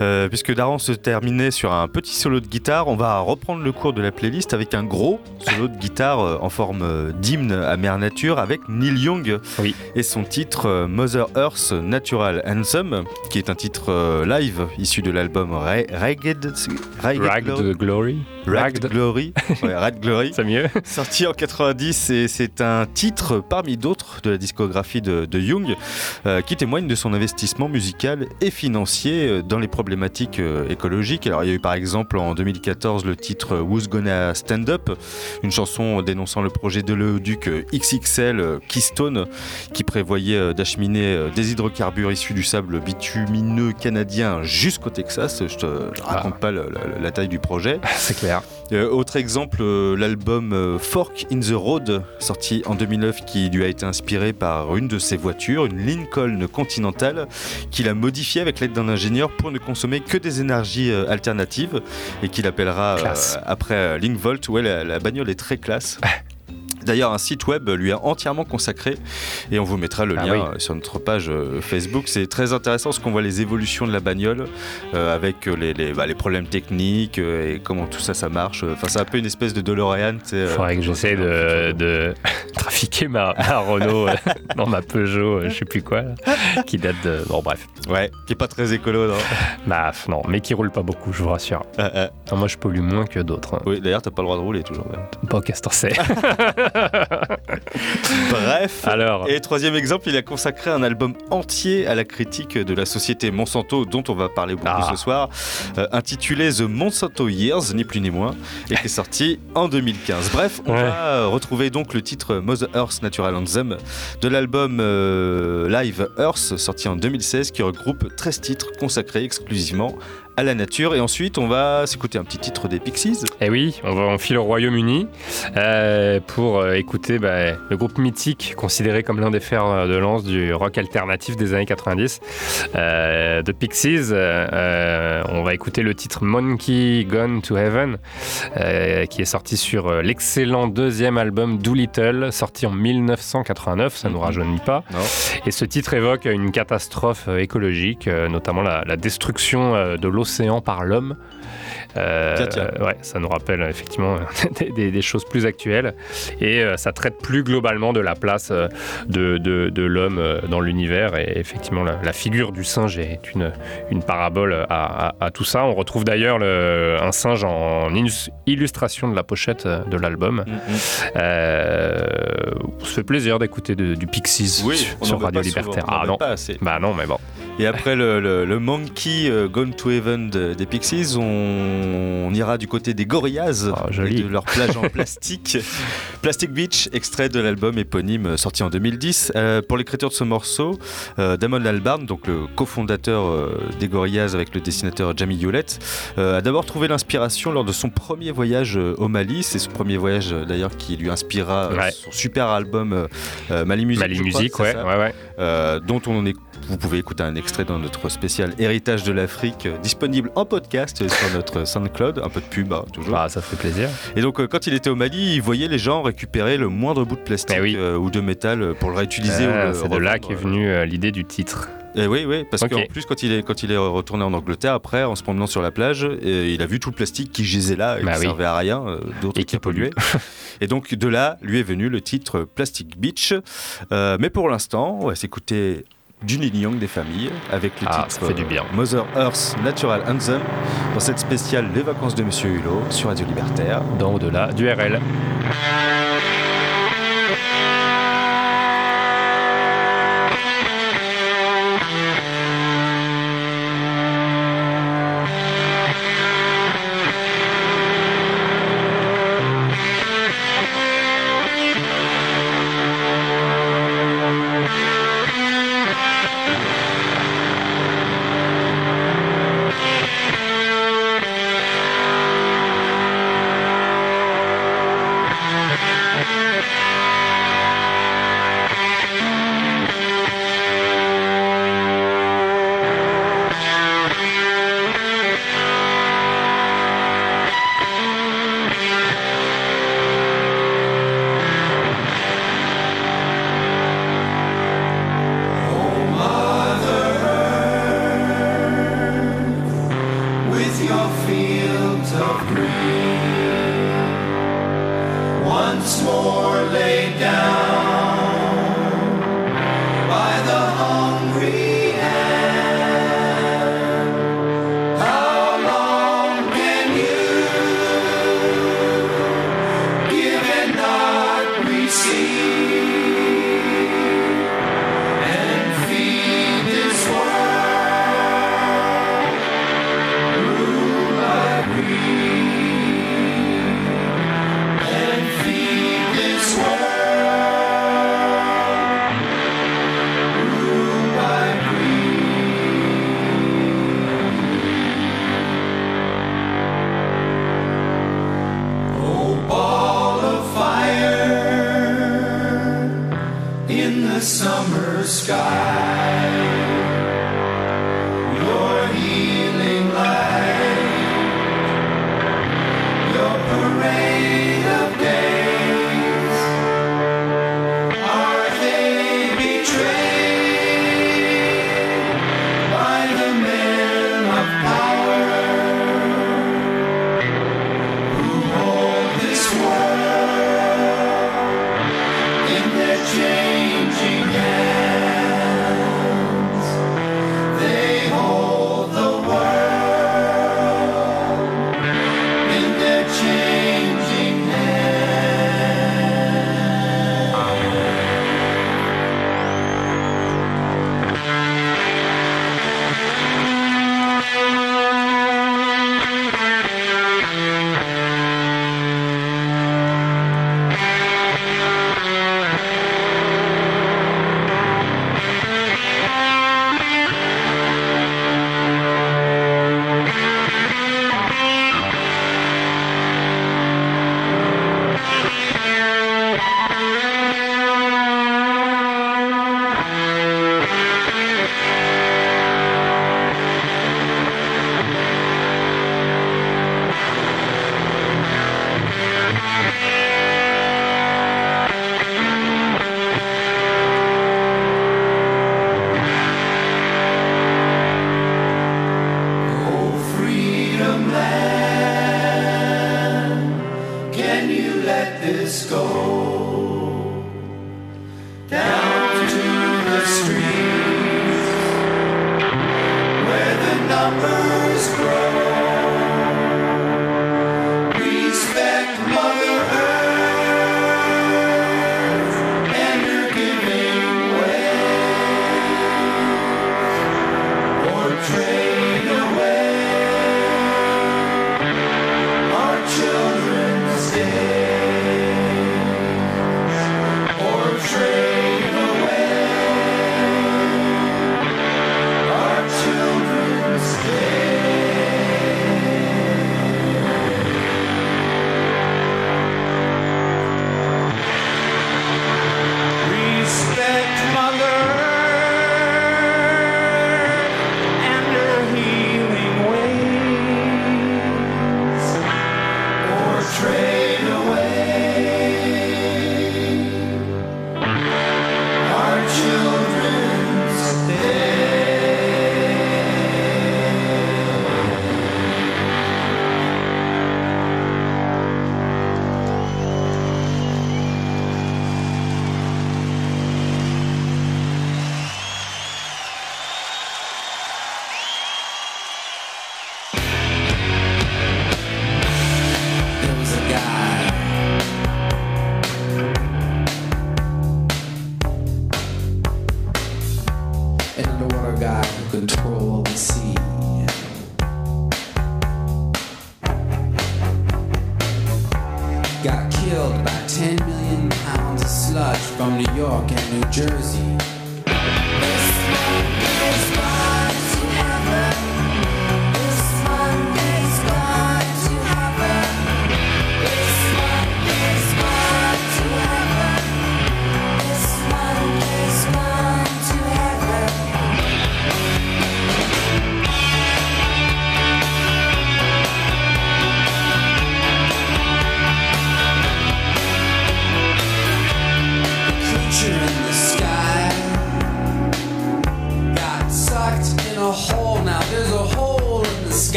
Euh, puisque Daran se terminait sur un petit solo de guitare, on va reprendre le cours de la playlist avec un gros solo de guitare euh, en forme euh, d'hymne à Mère Nature avec Neil Young Oui. et son titre Mother Earth Natural Anthem, qui est un titre live issu de l'album Ra- Ragged, Ragged Glory. Ragged Glory. Ragged Glory. C'est mieux. Sorti en 90 et c'est un titre parmi d'autres de la discographie de, de Young euh, qui témoigne de son investissement musical et financier euh, dans les problématiques euh, écologiques. Alors il y a eu par exemple en 2014 le titre Who's Gonna Stand Up, une chanson dénonçant le projet de l'Eauduc XXL euh, Keystone qui prévoyait euh, d'acheminer euh, des hydrocarbures issus du sable bitumineux canadien jusqu'au Texas. Je te raconte pas le- la- la taille du projet. C'est clair. Euh, autre exemple, euh, l'album euh, Fork in the Road, sorti en 2009, qui lui a été inspiré par une de ses voitures, une Lincoln Continental, qu'il a modifiée avec l'aide d'un ingénieur pour ne consommer que des énergies euh, alternatives et qu'il appellera euh, après euh, Linkvolt. Ouais, la, la bagnole est très classe. D'ailleurs, un site web lui est entièrement consacré et on vous mettra le Ah lien oui. euh, sur notre page euh, Facebook. C'est très intéressant parce qu'on voit les évolutions de la bagnole euh, avec les, les, bah, les problèmes techniques euh, et comment tout ça ça marche. Enfin, c'est un peu une espèce de DeLorean. euh, Faudrait que j'essaie de, de trafiquer ma, ma Renault dans ma Peugeot, je sais plus quoi, là, qui date de. Bon, bref. Ouais, qui est pas très écolo, non? Bah, non, mais qui roule pas beaucoup, je vous rassure. Ah, ah. Non, moi, je pollue moins que d'autres. hein. Oui, d'ailleurs, t'as pas le droit de rouler toujours. Pas au Castorcet. Bref. Alors, Et troisième exemple, il a consacré un album entier à la critique de la société Monsanto, dont on va parler beaucoup Ah. ce soir, euh, intitulé The Monsanto Years, ni plus ni moins, et qui est sorti en 2015. Bref, on Ouais. va retrouver donc le titre Mother Earth Natural Anthem de l'album euh, Live Earth, sorti en 2016, qui regroupe 13 titres consacrés exclusivement à la nature. Et ensuite, on va s'écouter un petit titre des Pixies. Eh oui, on va en file au Royaume-Uni euh, pour euh, écouter bah, le groupe mythique considéré comme l'un des fers de lance du rock alternatif des années 90 euh, de Pixies. Euh, on va écouter le titre Monkey Gone to Heaven qui est sorti sur l'excellent deuxième album Doolittle sorti en 1989, ça nous rajeunit pas. Non. Et ce titre évoque une catastrophe écologique, notamment la, la destruction de par l'homme. Euh, Tiens, tiens. euh, ouais, ça nous rappelle effectivement des, des- des choses plus actuelles. Et euh, ça traite plus globalement de la place euh, de, de- de l'homme dans l'univers. Et effectivement, la, la figure du singe est une, une parabole à, à- à tout ça. On retrouve d'ailleurs le- un singe en illus- illustration de la pochette de l'album. On se fait plaisir d'écouter du Pixies Oui, sur, Radio Libertaire. Ah non. Bah non, mais bon. Et après le, le- le Monkey euh, Gone to Heaven de- des Pixies, on, on ira du côté des Gorillaz Ah, et de leur plage en plastique. Plastic Beach, extrait de l'album éponyme euh, sorti en 2010. Euh, pour l'écriture de ce morceau, euh, Damon Albarn, donc le cofondateur euh, des Gorillaz avec le dessinateur Jamie Hewlett, euh, a d'abord trouvé l'inspiration lors de son premier voyage euh, au Mali. C'est ce premier voyage euh, d'ailleurs qui lui inspira euh, Ouais. son super album euh, euh, Mali Music. Mali je crois, Music, c'est ouais, ça ouais, ouais. euh, dont on est, vous pouvez écouter un extrait dans notre spécial Héritage de l'Afrique, euh, disponible en podcast sur notre SoundCloud, un peu de pub hein, toujours. Bah, ça fait plaisir. Et donc euh, quand il était au Mali, il voyait les gens récupérer le moindre bout de plastique Eh oui. euh, ou de métal pour le réutiliser. Ah, c'est de là qu'est venue l'idée du titre. Et oui, oui, parce qu'en plus quand il est quand il est retourné en Angleterre après, en se promenant sur la plage, et il a vu tout le plastique qui gisait là et Bah qui oui. servait à rien, euh, d'autres qui polluaient. et donc de là, lui est venu le titre Plastic Beach. Euh, mais pour l'instant, on va s'écouter du Neil Young des familles avec le Ah, titre ça fait du bien. Mother Earth Natural Anthem dans cette spéciale Les vacances de Monsieur Hulot sur Radio Libertaire. Dans au-delà du RL.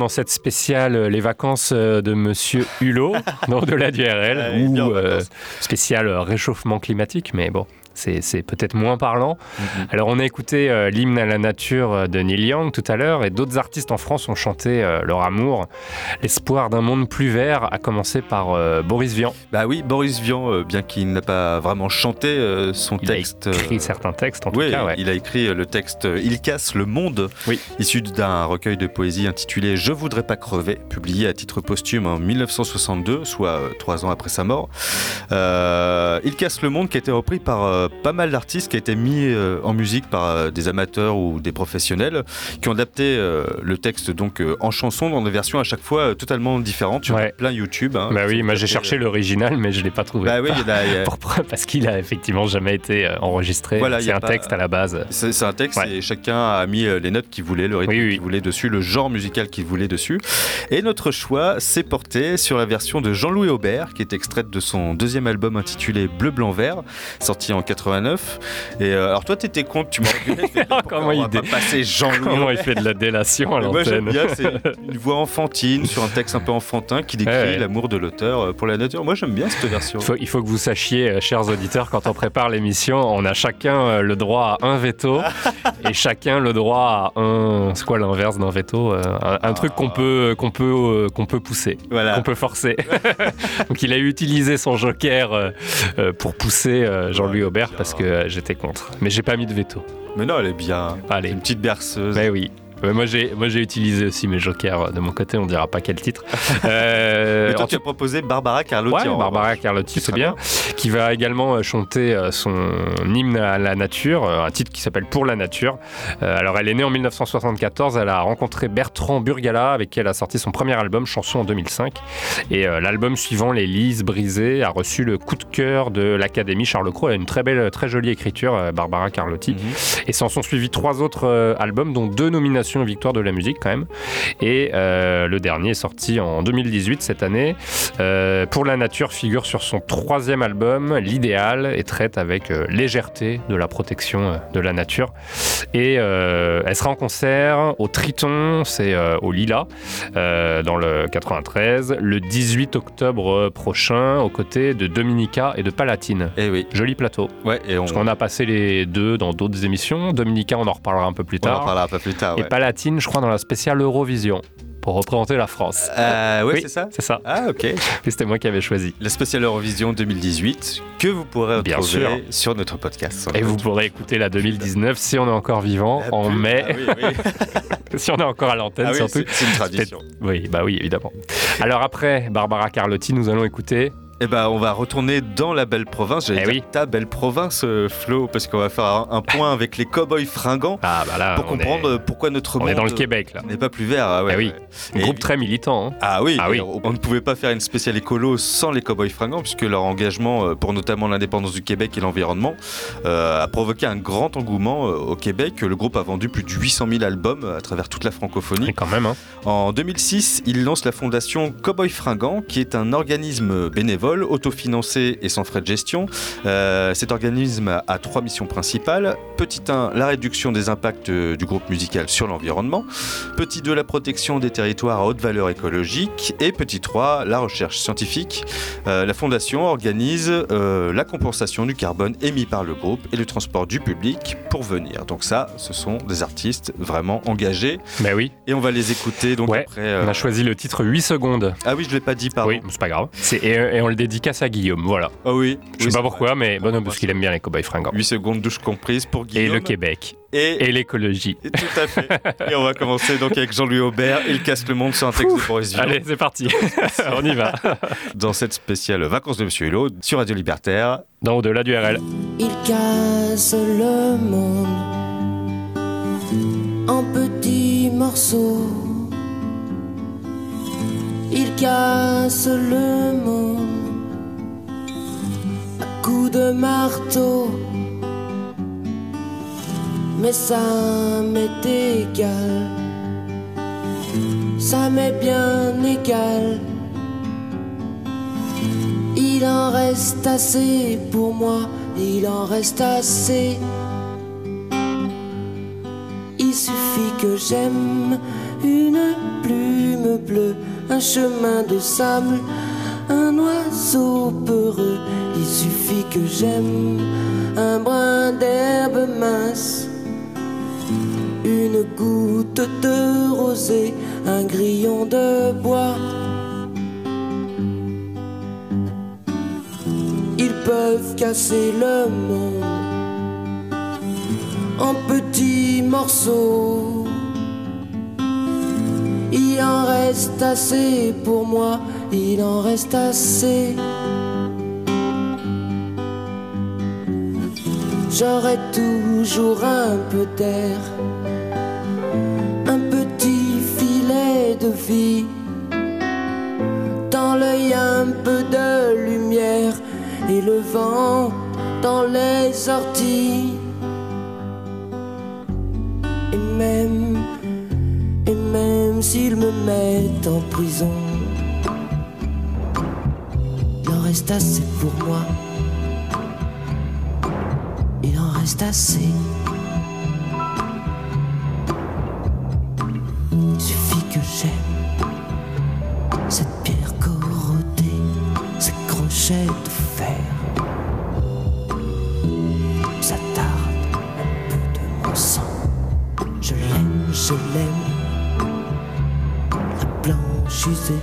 Dans cette spéciale euh, Les vacances euh, de Monsieur Hulot, de la DRL, Ah ou euh, vacances. spécial euh, réchauffement climatique, mais bon. C'est peut-être moins parlant. Mhm. Alors, on a écouté euh, l'hymne à la nature de Neil Young tout à l'heure, et d'autres artistes en France ont chanté leur amour. L'espoir d'un monde plus vert, a commencé par euh, Boris Vian. Bah oui, Boris Vian, euh, bien qu'il n'a pas vraiment chanté euh, son Il texte. a écrit certains textes, en tout cas. ouais. il a écrit le texte Il casse le monde, issu d'un recueil de poésie intitulé Je voudrais pas crever, publié à titre posthume en 1962, soit trois ans après sa mort. Il casse le monde qui a été repris par pas mal d'artistes, qui a été mis en musique par des amateurs ou des professionnels, qui ont adapté le texte donc en chanson dans des versions à chaque fois euh, totalement différentes sur Ouais. plein YouTube. hein. Bah oui, moi j'ai cherché euh, l'original, mais je l'ai pas trouvé. Bah oui, y a- y parce qu'il a effectivement jamais été euh, enregistré. Voilà, il y c'est a un pas- texte à la base. C'est un texte et chacun a mis les notes qu'il voulait, le rythme qu'il voulait dessus, le genre musical qu'il voulait dessus. Et notre choix s'est porté sur la version de Jean-Louis Aubert, qui est extraite de son deuxième album intitulé Bleu, Blanc, Vert, sorti en 89. Et euh, alors toi, t'étais con, tu m'as Comment on il va dé- pas passer Jean-Louis Comment il fait de la délation à Et Moi j'aime l'antenne bien, c'est une voix enfantine sur un texte un peu enfantin qui décrit Ouais, ouais. l'amour de l'auteur euh, pour la nature. Moi j'aime bien cette version. Il faut, il faut que vous sachiez, euh, chers auditeurs, quand on prépare l'émission, on a chacun euh, le droit à un veto et chacun le droit à un. C'est quoi l'inverse d'un veto un, truc qu'on peut, qu'on peut, qu'on peut pousser, Voilà. qu'on peut forcer. Donc il a utilisé son joker pour pousser Jean-Louis Aubert parce que j'étais contre. Mais j'ai pas mis de veto. Mais non, elle est bien. Allez. Une petite berceuse. Mais oui. Ouais, moi j'ai moi j'ai utilisé aussi mes jokers euh, de mon côté, on dira pas quel titre. Euh, Mais toi, en tu as proposé Barbara Carlotti. Ouais, Barbara. Carlotti, c'est bien. Qui va également euh, chanter son hymne à la nature, un titre qui s'appelle Pour la nature. Alors, elle est née en 1974. Elle a rencontré Bertrand Burgala, avec qui elle a sorti son premier album, Chanson en 2005. Et l'album suivant, Les Lises brisées, a reçu le coup de cœur de l'Académie Charles Cros. Elle a une très belle, très jolie écriture, Barbara Carlotti. Et s'en sont suivis trois autres albums, dont deux nominations aux victoires de la musique quand même. Et euh, le dernier est sorti en 2018 cette année. Euh, pour la nature figure sur son troisième album, L'idéal, et traite avec euh, légèreté de la protection de la nature. Et elle sera en concert au Triton, c'est au Lila, dans le 93, le 18 octobre prochain, aux côtés de Dominica et de Palatine. Et oui. Joli plateau. Ouais, et on, Parce qu'on a passé les deux dans d'autres émissions. Dominica, on en reparlera un peu plus on en tard. parlera un peu plus tard. Et je crois, dans la spéciale Eurovision, pour représenter la France. Euh, ouais, Oui, c'est ça C'est ça. Ah, ok. C'était moi qui avais choisi. La spéciale Eurovision 2018 que vous pourrez Bien retrouver sûr. sur notre podcast. sur Et vous pourrez écouter la 2019 si on est encore vivant La en mai. Ah oui, oui. si on est encore à l'antenne, Ah surtout. c'est- une tradition. Oui, bah oui, évidemment. Alors après Barbara Carlotti, nous allons écouter. Eh ben, on va retourner dans la belle province. J'allais Eh dire oui. ta belle province, euh, Flo, parce qu'on va faire un, point avec les cowboys fringants Ah bah là, pour comprendre est- pourquoi notre on monde est dans le Québec là. n'est pas plus vert. Ah ouais, Eh oui. ouais. Un groupe très militant. hein. Ah oui, Ah oui. on on ne pouvait pas faire une spéciale écolo sans les Cowboys fringants, puisque leur engagement euh, pour notamment l'indépendance du Québec et l'environnement euh, a provoqué un grand engouement euh, au Québec. Le groupe a vendu plus de 800 000 albums euh, à travers toute la francophonie. Et quand même, hein. En 2006, il lance la fondation Cowboy Fringant, qui est un organisme bénévole, autofinancé et sans frais de gestion. Euh, cet organisme a trois missions principales. Petit 1, la réduction des impacts euh, du groupe musical sur l'environnement. Petit 2, la protection des territoires à haute valeur écologique. Et petit 3, la recherche scientifique. Euh, la fondation organise euh, la compensation du carbone émis par le groupe et le transport du public pour venir. Donc ça, ce sont des artistes vraiment engagés. Bah oui. Et on va les écouter donc Ouais, après. On a choisi le titre 8 secondes. Ah oui, je l'ai pas dit, pardon. Oui, c'est pas grave. Et, et on le dédicace à Guillaume, voilà. Ah oui. Je sais pas pourquoi, mais bon, non, parce qu'il aime bien les cowboys fringants. 8 secondes douche comprise pour Et Guillaume. le Québec. Et, Et l'écologie. et tout à fait. et on va commencer donc avec Jean-Louis Aubert. Il casse le monde sur un texte de Boris Vian. Allez, c'est parti. on y va. Dans cette spéciale Vacances de Monsieur Hulot sur Radio Libertaire. Dans Au-delà du RL. Il casse le monde en petits morceaux. Il casse le monde à coups de marteau. Mais ça m'est égal, ça m'est bien égal. Il en reste assez pour moi, il en reste assez. Il suffit que j'aime, une plume bleue, un chemin de sable, un oiseau peureux. Il suffit que j'aime un brin d'herbe mince, une goutte de rosée, un grillon de bois. Ils peuvent casser le monde en petits morceaux. Il en reste assez pour moi, il en reste assez. J'aurai toujours un peu d'air, un petit filet de vie. Dans l'œil un peu de lumière et le vent dans les orties. Et même, et même s'ils me mettent en prison, reste assez pour moi. Il en reste assez. Il suffit que j'aime cette pierre corrodée, ces crochets de fer. Ça tarde un peu de mon sang. Je l'aime, je l'aime. La blanche usée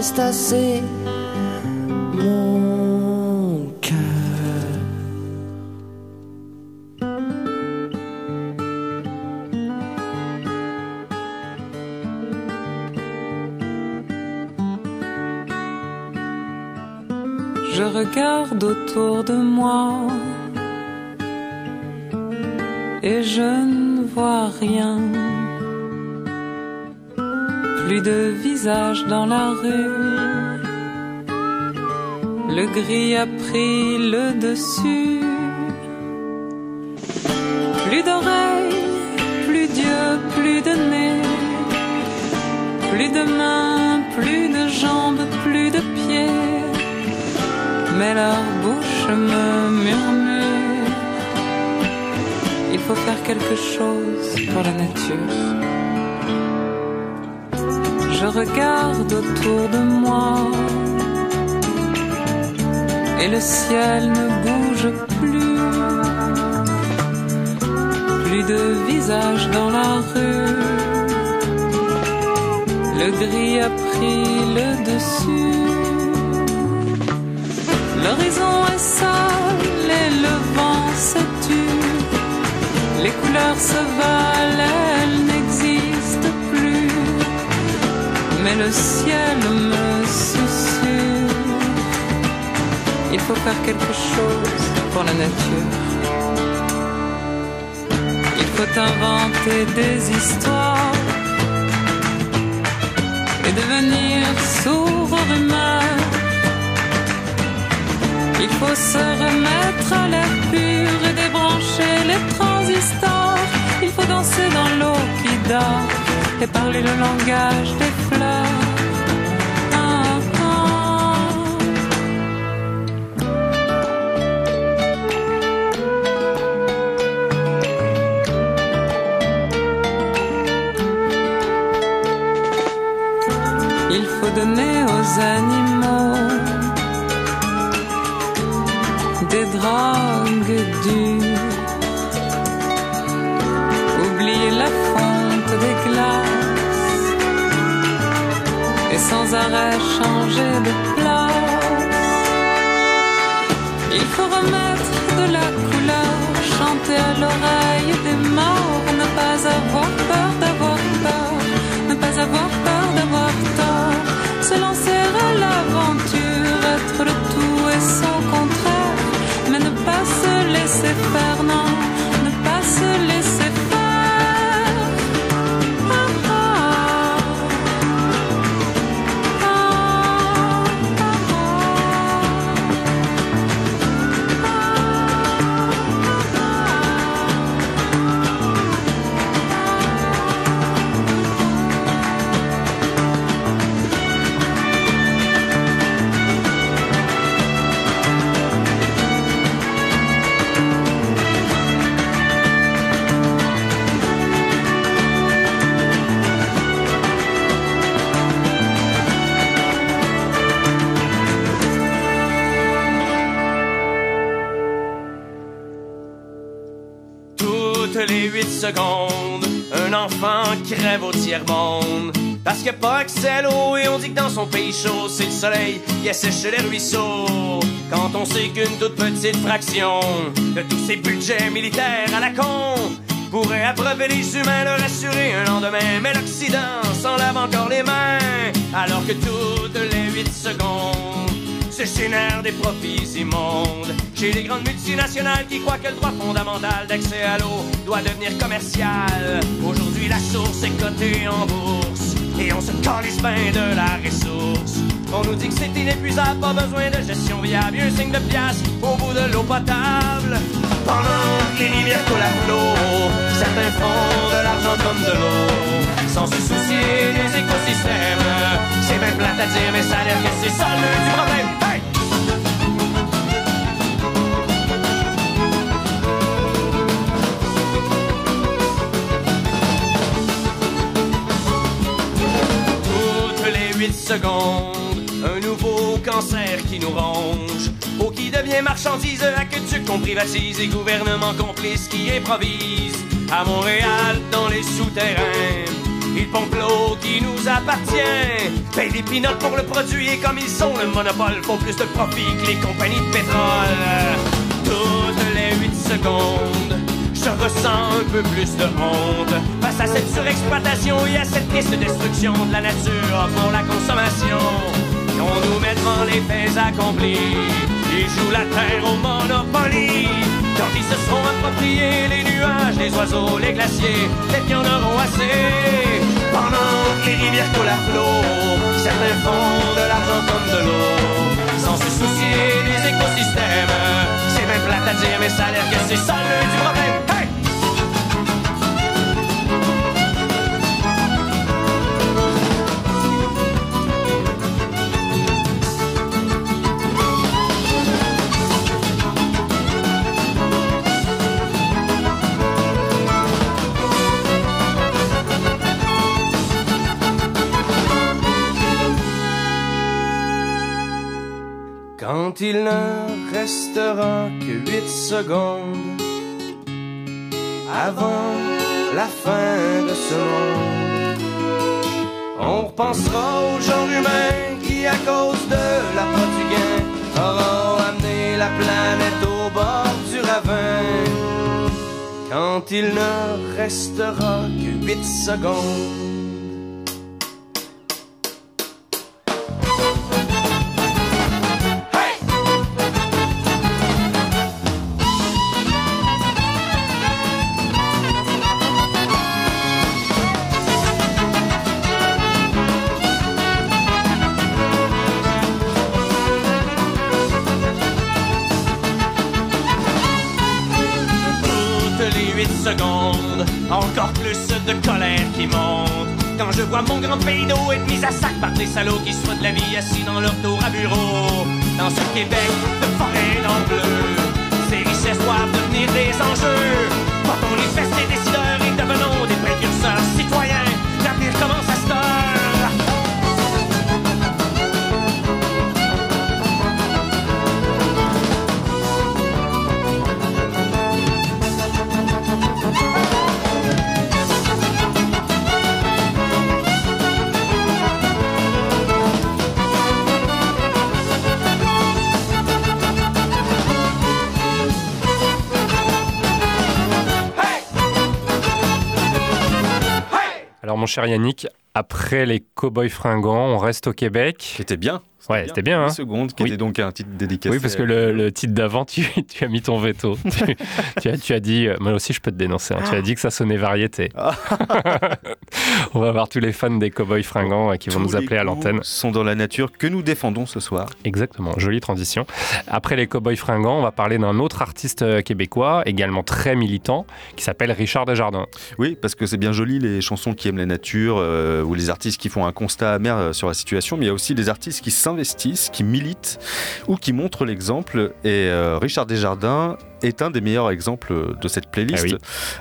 il en gris a pris le dessus. Plus d'oreilles, plus d'yeux, plus de nez. Plus de mains, plus de jambes, plus de pieds mais leur bouche me murmure Il faut faire quelque chose pour la nature. Le ciel ne bouge plus. Plus de visage dans la rue. Le gris a pris le dessus. L'horizon est sale et le vent se tue. Les couleurs se valent, faut faire quelque chose pour la nature. faut inventer des histoires et devenir sourd aux. Il faut se remettre à l'air pur et débrancher les transistors. Il faut danser dans l'eau qui dort et parler le langage des chaud, c'est le soleil qui assèche les ruisseaux. Quand on sait qu'une toute petite fraction de tous ces budgets militaires à la con pourrait abreuver les humains, leur assurer un lendemain. Mais l'Occident s'en lave encore les mains, alors que toutes les 8 secondes se génèrent des profits immondes. Chez les grandes multinationales qui croient que le droit fondamental d'accès à l'eau doit devenir commercial. Aujourd'hui, la source est cotée en bourse et on se calisse bien de la ressource. On nous dit que c'est inépuisable, pas besoin de gestion viable. Un signe de pièce au bout de l'eau potable. Pendant que les rivières coulent à flot, certains font de l'argent comme de l'eau. Sans se soucier des écosystèmes. C'est bien plate à dire, mais ça que c'est ça le problème. Les 8 secondes, un nouveau cancer qui nous ronge. Eau qui devient marchandise, aqueduc qu'on privatise et gouvernement complice qui improvise. À Montréal, dans les souterrains, ils pompent l'eau qui nous appartient. Payent des pinottes pour le produit et comme ils sont le monopole, font plus de profit que les compagnies de pétrole. Toutes les 8 secondes, je ressens un peu plus de honte face à cette surexploitation et à cette triste destruction de la nature pour la consommation. On nous met devant les faits accomplis, ils jouent la terre au Monopoly. Quand ils se seront appropriés les nuages, les oiseaux, les glaciers, qu'il y en auront assez. Pendant que les rivières coulent à flot, certains font de l'argent comme de l'eau, sans se soucier des écosystèmes. C'est même plate à dire, mais ça a l'air que c'est ça le du problème. Il ne restera que 8 secondes avant la fin de ce monde, on repensera aux gens humains qui, à cause de la du gain, auront amené la planète au bord du ravin. Quand il ne restera que 8 secondes. Par des salauds qui se foutent de la vie assis dans leur tour à bureau. Dans ce Québec de forêt Mon cher Yannick, après les Cowboys fringants, on reste au Québec. C'était bien. Ouais, c'était bien. Hein seconde, qui Oui. était donc un titre dédicacé. oui, parce que le, le titre d'avant, tu, tu as mis ton veto. tu, tu as, tu as dit, euh, moi aussi je peux te dénoncer, hein, tu as dit que ça sonnait variété. on va voir tous les fans des Cowboys fringants euh, qui vont nous appeler les à l'antenne. sont dans la nature que nous défendons ce soir. Exactement, jolie transition. Après les Cowboys fringants, on va parler d'un autre artiste euh, québécois, également très militant, qui s'appelle Richard Desjardins. Oui, parce que c'est bien joli les chansons qui aiment la nature euh, ou les artistes qui font un constat amer sur la situation, mais il y a aussi des artistes qui s'investissent, qui militent ou qui montrent l'exemple. Et euh, Richard Desjardins est un des meilleurs exemples de cette playlist. Ah oui.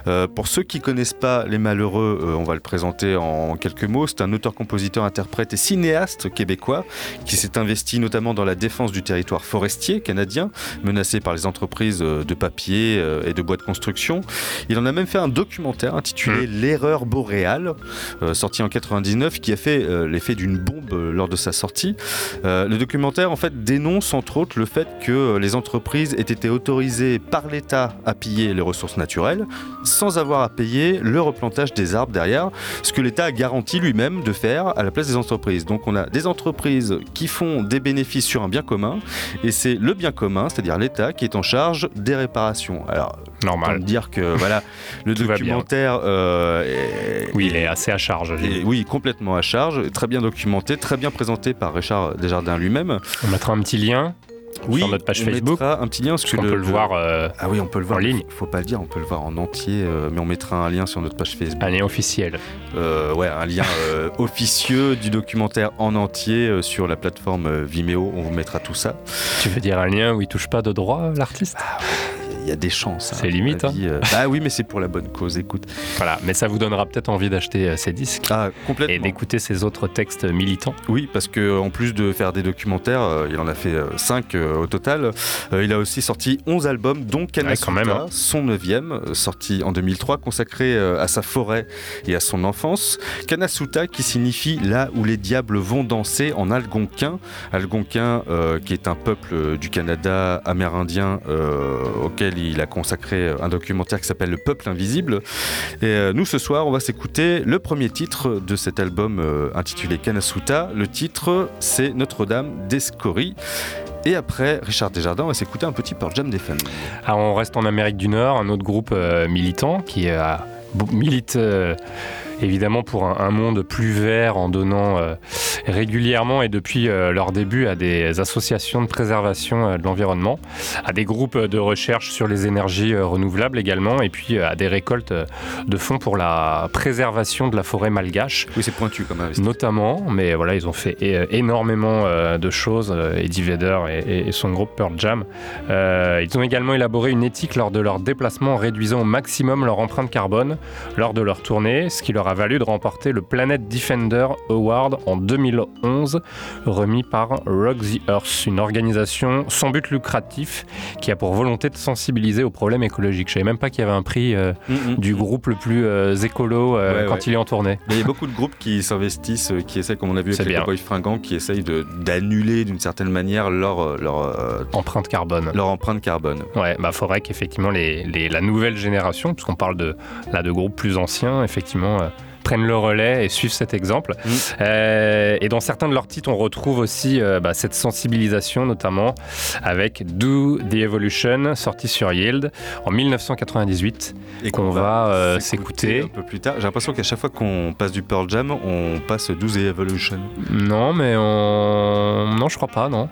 Euh, pour ceux qui connaissent pas Les Malheureux, euh, on va le présenter en quelques mots. C'est un auteur, compositeur, interprète et cinéaste québécois qui s'est investi notamment dans la défense du territoire forestier canadien, menacé par les entreprises euh, de papier et de bois de construction. Il en a même fait un documentaire intitulé L'erreur boréale, euh, sorti en 99, qui a fait l'effet d'une bombe lors de sa sortie. Le documentaire en fait dénonce entre autres le fait que les entreprises aient été autorisées par l'État à piller les ressources naturelles sans avoir à payer le replantage des arbres derrière, ce que l'État a garanti lui-même de faire à la place des entreprises. Donc on a des entreprises qui font des bénéfices sur un bien commun et c'est le bien commun, c'est-à-dire l'État, qui est en charge des réparations. Alors, normal. Dire que voilà, le Tout documentaire, euh, est- Oui, il est assez à charge. oui, complètement à charge, très bien documenté, très bien présenté par Richard Desjardins lui-même. On mettra un petit lien Oui, sur notre page on Facebook. mettra un petit lien parce que le- peut le voir euh, Ah oui, on peut le voir en ligne. Faut pas le dire, on peut le voir en entier, euh, mais on mettra un lien sur notre page Facebook. Un lien officiel. Euh, ouais, un lien euh, officieux du documentaire en entier sur la plateforme Vimeo. On vous mettra tout ça. Tu veux dire un lien où il touche pas de droit, l'artiste? Il y a des chances. hein, C'est limite, avis, euh. Bah oui, mais c'est pour la bonne cause. Écoute. Voilà, mais ça vous donnera peut-être envie d'acheter euh, ces disques Ah, complètement. et d'écouter ces autres textes militants. Oui, parce que en plus de faire des documentaires, euh, il en a fait 5 au total. Euh, il a aussi sorti 11 albums, dont Kanasuta, hein. son neuvième, euh, sorti en 2003, consacré euh, à sa forêt et à son enfance. Kanasuta qui signifie là où les diables vont danser en algonquin. Algonquin euh, qui est un peuple euh, du Canada amérindien euh, auquel il a consacré un documentaire qui s'appelle Le Peuple Invisible. Et euh, nous, ce soir, on va s'écouter le premier titre de cet album euh, intitulé Kanasuta. Le titre, c'est Notre-Dame d'Escorie. Et après, Richard Desjardins, on va s'écouter un petit Pearl Jam Defend. Alors on reste en Amérique du Nord, un autre groupe euh, militant qui milite évidemment pour un, un monde plus vert en donnant euh, régulièrement et depuis euh, leur début à des associations de préservation euh, de l'environnement, à des groupes de recherche sur les énergies renouvelables également et puis à des récoltes de fonds pour la préservation de la forêt malgache. Oui, c'est pointu quand même. Notamment, mais voilà, ils ont fait énormément de choses, Eddie Vedder et, son groupe Pearl Jam. Ils ont également élaboré une éthique lors de leur déplacement en réduisant au maximum leur empreinte carbone lors de leur tournée, ce qui leur a valu de remporter le Planet Defender Award en 2011, remis par Rock the Earth, une organisation sans but lucratif qui a pour volonté de sensibiliser aux problèmes écologiques. Je savais même pas qu'il y avait un prix euh, du groupe le plus euh, écolo euh, Mm, Ouais, quand ouais. il est en tournée. Mais il y a beaucoup de groupes qui s'investissent, qui essaient, comme on a vu avec C'est les. Cowboys fringants, qui essayent d'annuler d'une certaine manière leur, leur, empreinte carbone. Leur empreinte carbone. Ouais, bah faudrait qu'effectivement les, les- la nouvelle génération, puisqu'on parle de là de groupes plus anciens, effectivement euh, prennent le relais et suivent cet exemple. Mm. Euh, et dans certains de leurs titres, on retrouve aussi euh, bah, cette sensibilisation, notamment avec Do the Evolution, sorti sur Yield en 1998, Et qu'on va euh, s'écouter. un peu plus tard. J'ai l'impression qu'à chaque fois qu'on passe du Pearl Jam, on passe 12 et Evolution. Non, mais on... non, je crois pas, non.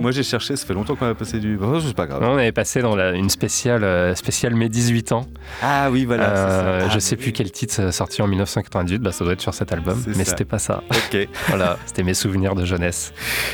Moi j'ai cherché, ça fait longtemps qu'on a passé du. Bon, c'est pas grave. Non, on avait passé dans la- une spéciale, spéciale mes 18 ans. Ah oui, voilà. ça. Ah, je sais plus quel titre sorti en 1998, bah, ça doit être sur cet album, mais c'était pas ça. Ok. Voilà, c'était mes souvenirs de jeunesse.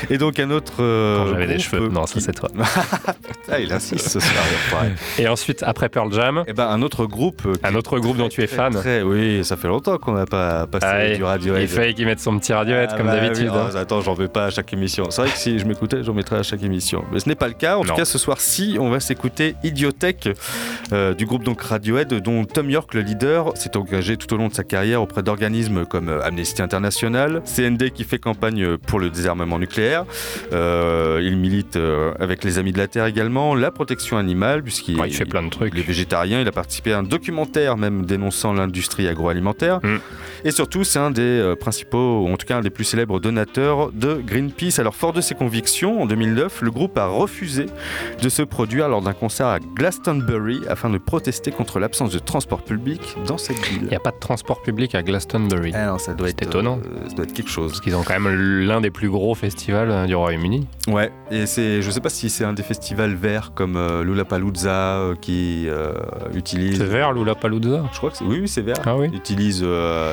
Et donc un autre. euh, Quand j'avais des cheveux. Non, ça c'est toi. ah, il insiste ce soir. Et ensuite, après Pearl Jam, Eh ben, un autre groupe. euh, un autre groupe dont tu es fan. Très, oui, ça fait longtemps qu'on n'a pas passé Ah, du Radiohead. il fallait qu'il mette son petit Radiohead Ah comme bah d'habitude. oui. hein. Oh, attends, j'en veux pas à chaque émission. C'est vrai que si je m'écoutais, j'en mettrais à chaque émission. Mais ce n'est pas le cas. En Non. tout cas, ce soir-ci, on va s'écouter Idiotech euh, du groupe donc Radiohead, dont Tom York, le leader, s'est engagé tout au long de sa carrière auprès d'organismes comme euh, Amnesty International, CND qui fait campagne pour le désarmement nucléaire. Euh, il milite euh, avec les Amis de la Terre également, la protection animale, puisqu'il Ouais, fait plein de trucs. il est végétarien, il a participé à un documentaire même dénonçant l'industrie agroalimentaire. Mm. Et surtout, c'est un des euh, principaux, ou en tout cas un des plus célèbres donateurs de Greenpeace. Alors, fort de ses convictions, en 2009, le groupe a refusé de se produire lors d'un concert à Glastonbury afin de protester contre l'absence de transport public dans cette ville. Il n'y a pas de transport public à Glastonbury. Ah non, ça doit être étonnant. euh, ça doit être quelque chose. Parce qu'ils ont quand même l'un des plus gros festivals euh, du Royaume-Uni. Ouais, et c'est, je sais pas si c'est un des festivals verts comme euh, Lollapalooza euh, qui utilise. C'est vert, Lollapalooza? Je crois que c'est oui, oui c'est vert. Ah oui Ils utilisent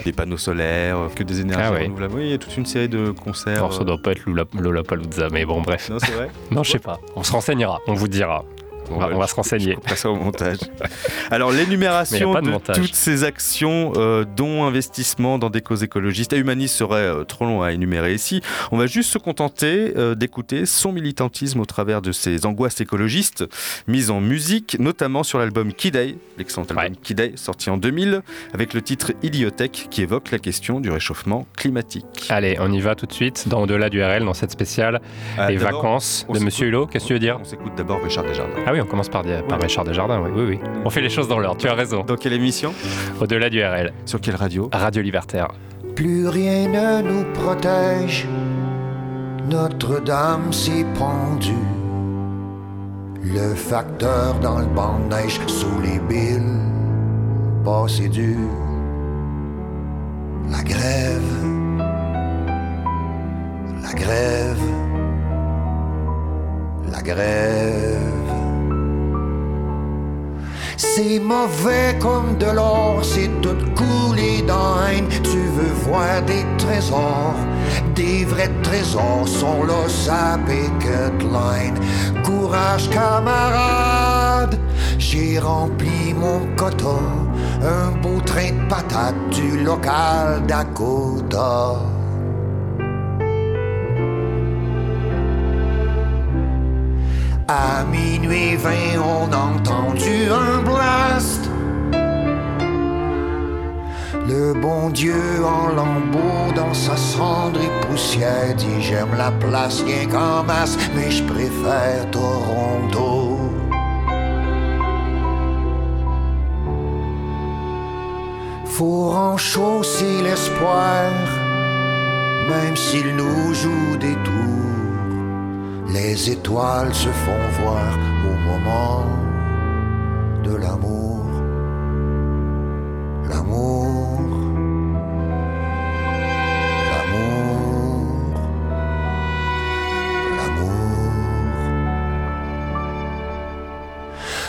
des panneaux solaires, que des énergies Ah renouvelables. Oui, il y a toute une série de concerts. Alors ça doit pas être Lollapalooza, mais bon, bref. Non, c'est vrai. Non, je sais pas. On se renseignera, on vous dira. On va, ouais, on va se renseigner. couperai ça au montage. Alors l'énumération de toutes ces actions, euh, dont investissement dans des causes écologistes et humanistes, serait euh, trop long à énumérer ici. On va juste se contenter euh, d'écouter son militantisme au travers de ses angoisses écologistes mises en musique, notamment sur l'album Kid l'excellent album Day, sorti en 2000, avec le titre Idiotech qui évoque la question du réchauffement climatique. Allez, on y va tout de suite, dans Au-delà du RL, dans cette spéciale, Ah, les vacances de Monsieur Hulot. Qu'est-ce que tu veux dire On s'écoute d'abord Richard Desjardins. Ah oui, on commence par, par Ouais. Richard Desjardins, oui, oui, oui. On fait les choses dans l'ordre, tu as raison. Dans quelle émission? Au-delà du RL, Sur quelle radio? Radio Libertaire. Plus rien ne nous protège. Notre-Dame s'est pendue. Le facteur dans le banc de neige sous les billes. Passé dur. La grève. La grève. La grève. C'est mauvais comme de l'or, c'est tout coulé dans. Tu veux voir des trésors, des vrais trésors sont là, ça picket line. Courage camarade, j'ai rempli mon quota. Un beau train de patates du local Dakota. À minuit vingt, on a entendu un blast? Le bon Dieu en lambeaux dans sa cendre et poussière dit j'aime la place rien qu'en masse, mais je préfère Toronto. Faut renchausser l'espoir, même s'il nous joue des tours. Les étoiles se font voir au moment de l'amour.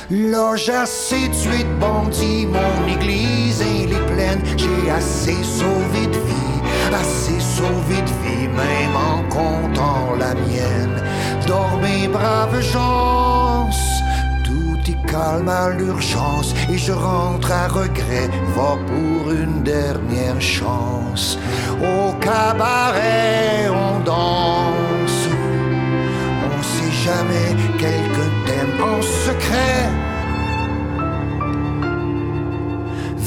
Là, j'ai assez tué de bandits, mon église, elle est pleine. J'ai assez sauvé de vie, assez sauvé de vie, même en comptant la mienne. Dormez, braves gens, tout est calme à l'urgence et je rentre à regret, va pour une dernière chance. Au cabaret, on danse,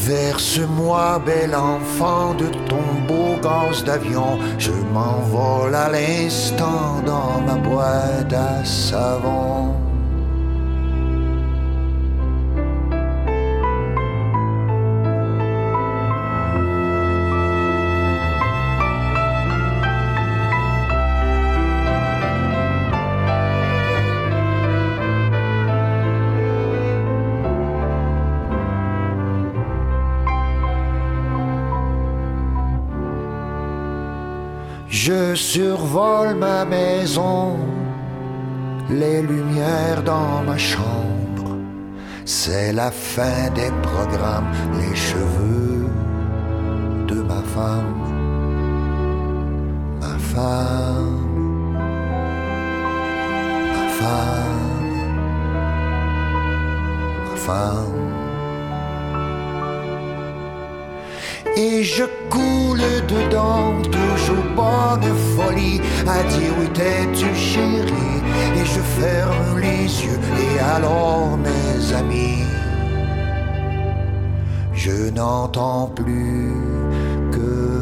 Verse-moi, bel enfant, de ton beau gaz d'avion. Je m'envole à l'instant dans ma boîte à savon. Je survole ma maison, les lumières dans ma chambre. C'est la fin des programmes, les cheveux de ma femme, ma femme, ma femme, ma femme. et je coule dedans, toujours bonne folie, à dire oui t'es-tu chérie, et je ferme les yeux, et alors mes amis, je n'entends plus que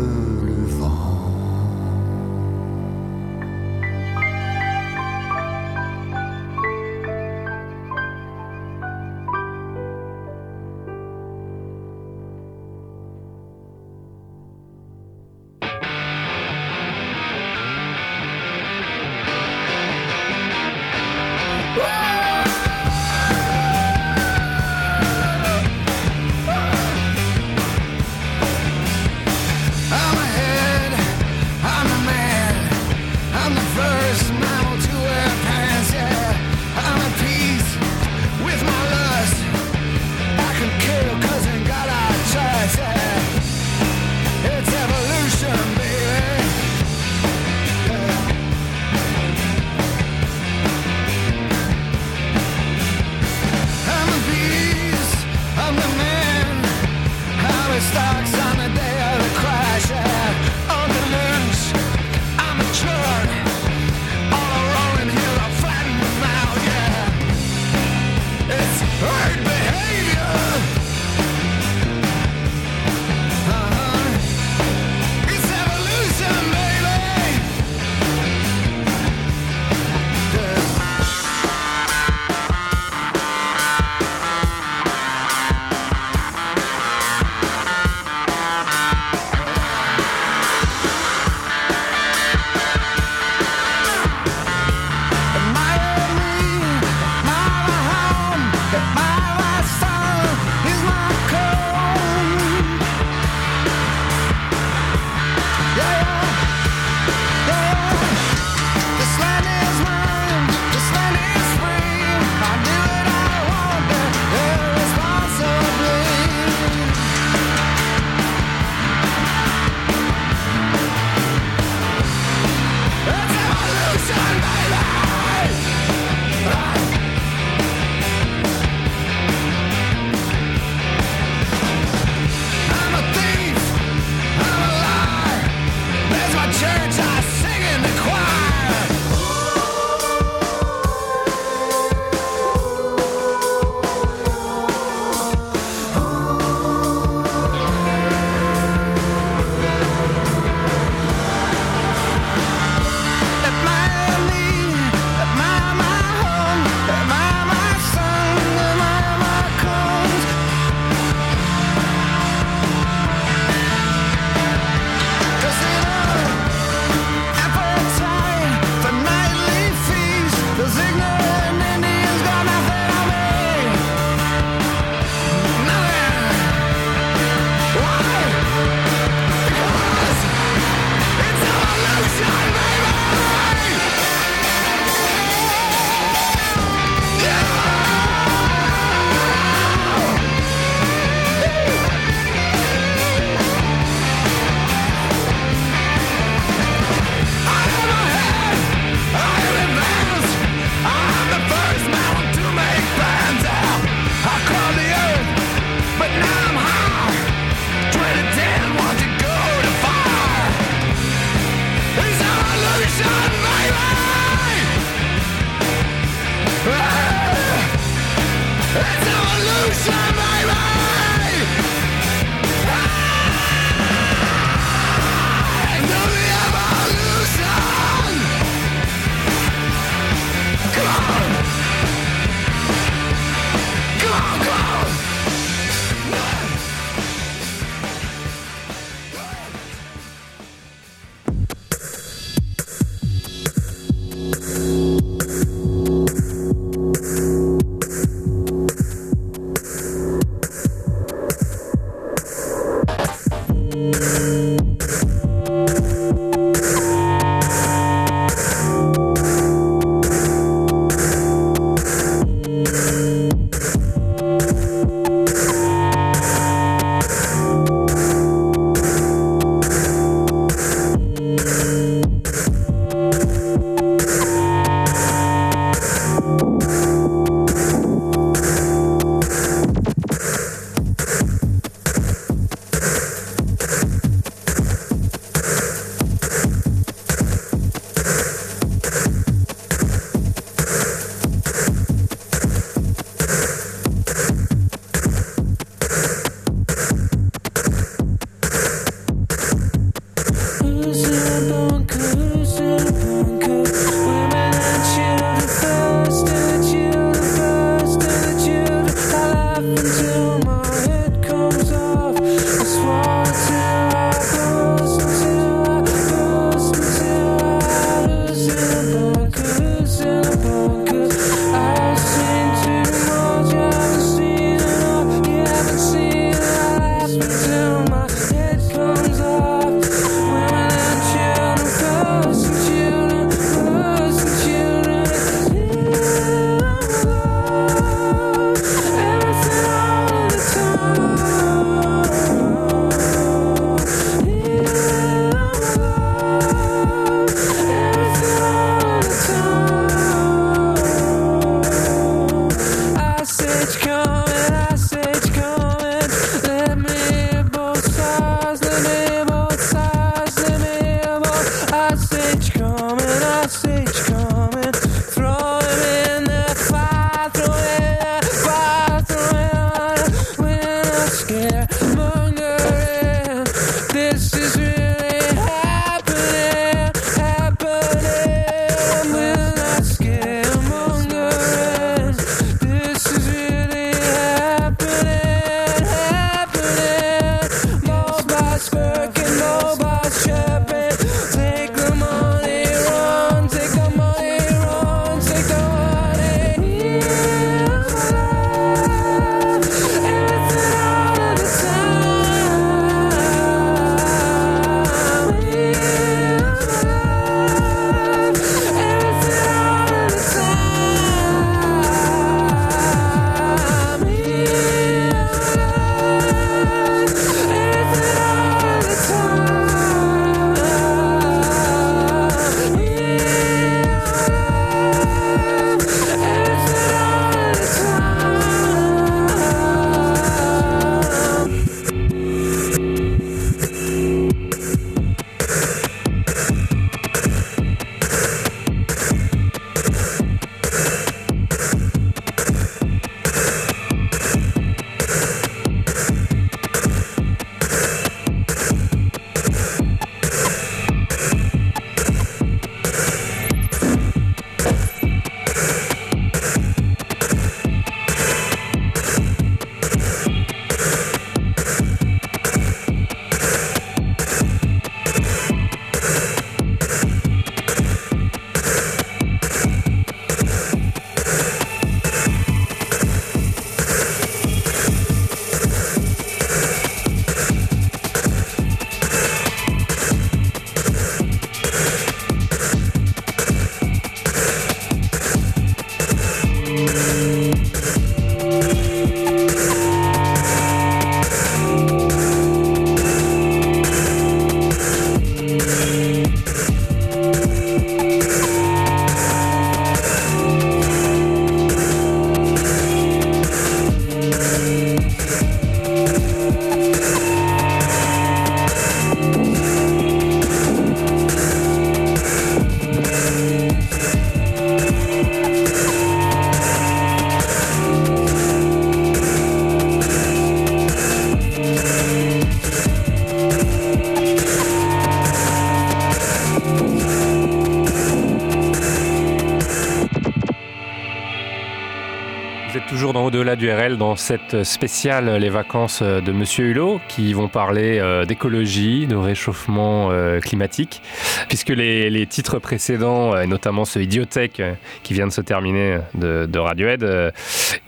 Au-delà du RL dans cette spéciale Les vacances de Monsieur Hulot qui vont parler euh, d'écologie, de réchauffement euh, climatique, puisque les, les titres précédents, euh, et notamment ce Idiotech euh, qui vient de se terminer de, de Radiohead, euh,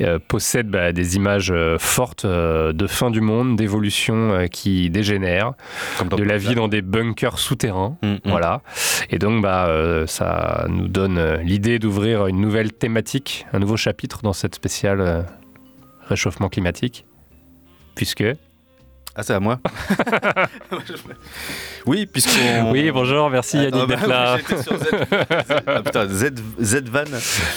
euh, possèdent bah, des images euh, fortes euh, de fin du monde, d'évolution euh, qui dégénère, de la vie dans des bunkers souterrains, voilà. Et donc bah, euh, ça nous donne euh, l'idée d'ouvrir une nouvelle thématique, un nouveau chapitre dans cette spéciale euh, réchauffement climatique, puisque... Ah, c'est à moi Oui, puisqu'on... Oui, bonjour, merci Yannick Ah, bah, d'être là. j'étais sur Z... ah, putain, Z... Z-Van.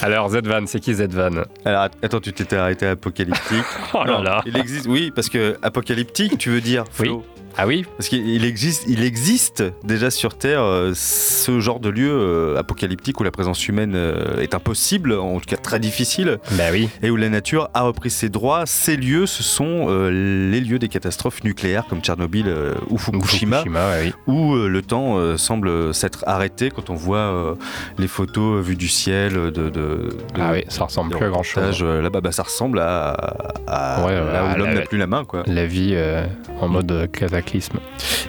Alors, Z-Van, c'est qui Z-Van? Alors, attends, tu t'étais arrêté à apocalyptique. Oh là Non, là. Il existe, oui, parce que apocalyptique, tu veux dire, Flo? Ah oui Parce qu'il existe, il existe déjà sur Terre euh, ce genre de lieu euh, apocalyptique où la présence humaine euh, est impossible, en tout cas très difficile. Bah oui. Et où la nature a repris ses droits. Ces lieux, ce sont les lieux des catastrophes nucléaires comme Tchernobyl ou Fukushima, Fukushima, ouais, oui. Où euh, le temps euh, semble s'être arrêté quand on voit euh, les photos vues du ciel de. de, de- Ah oui, ça ressemble plus à reportages, euh, Là-bas, bah, ça ressemble à, à Ouais, là à où l'homme n'a plus la main, quoi. La vie euh, en mode euh, cataclysme.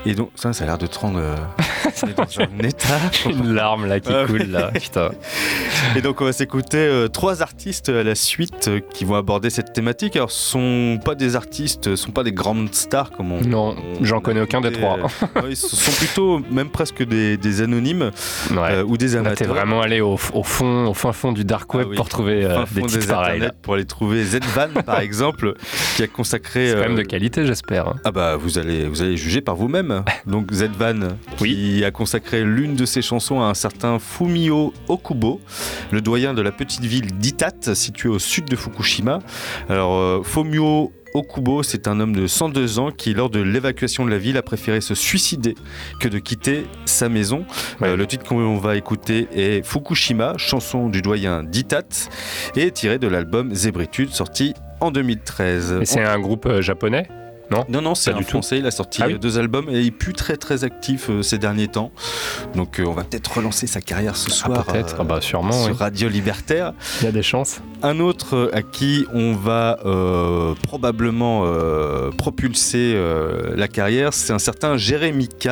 Et donc, ça, ça a l'air de te rendre dans un état. Une larme là qui Ah coule là, putain. Et donc, on va s'écouter euh, trois artistes à la suite euh, qui vont aborder cette thématique. Alors, ce sont pas des artistes, ce sont pas des grandes stars comme on. Non, on- j'en connais aucun des trois. ouais, ce sont plutôt même presque des, des anonymes euh, ou des amateurs. t'es vraiment allé au, au fond, au fin fond du dark web Ah oui. pour trouver euh, des titres des pareils. pour aller trouver Z-Van par exemple qui a consacré C'est quand même euh, de qualité, j'espère. hein. Ah bah vous allez vous allez juger par vous-même. Donc Z-Van qui a consacré l'une de ses chansons à un certain Fumio Okubo, le doyen de la petite ville d'Itat située au sud de Fukushima. Alors euh, Fumio Okubo, c'est un homme de 102 ans qui, lors de l'évacuation de la ville, a préféré se suicider que de quitter sa maison. Euh, le titre qu'on va écouter est Fukushima, chanson du doyen d'Itat, et tiré de l'album Zébritude, sorti en 2013. Et c'est un groupe euh, japonais? Non Non, non, c'est un du tout. français. Il a sorti Ah oui euh, deux albums et il est plus très très actif euh, ces derniers temps. Donc euh, on va peut-être relancer sa carrière ce soir. Ah, peut-être. euh, Ah bah, sûrement, Sur oui. Radio Libertaire. Il y a des chances. Un autre euh, à qui on va euh, probablement euh, propulser euh, la carrière, c'est un certain Jérémy K.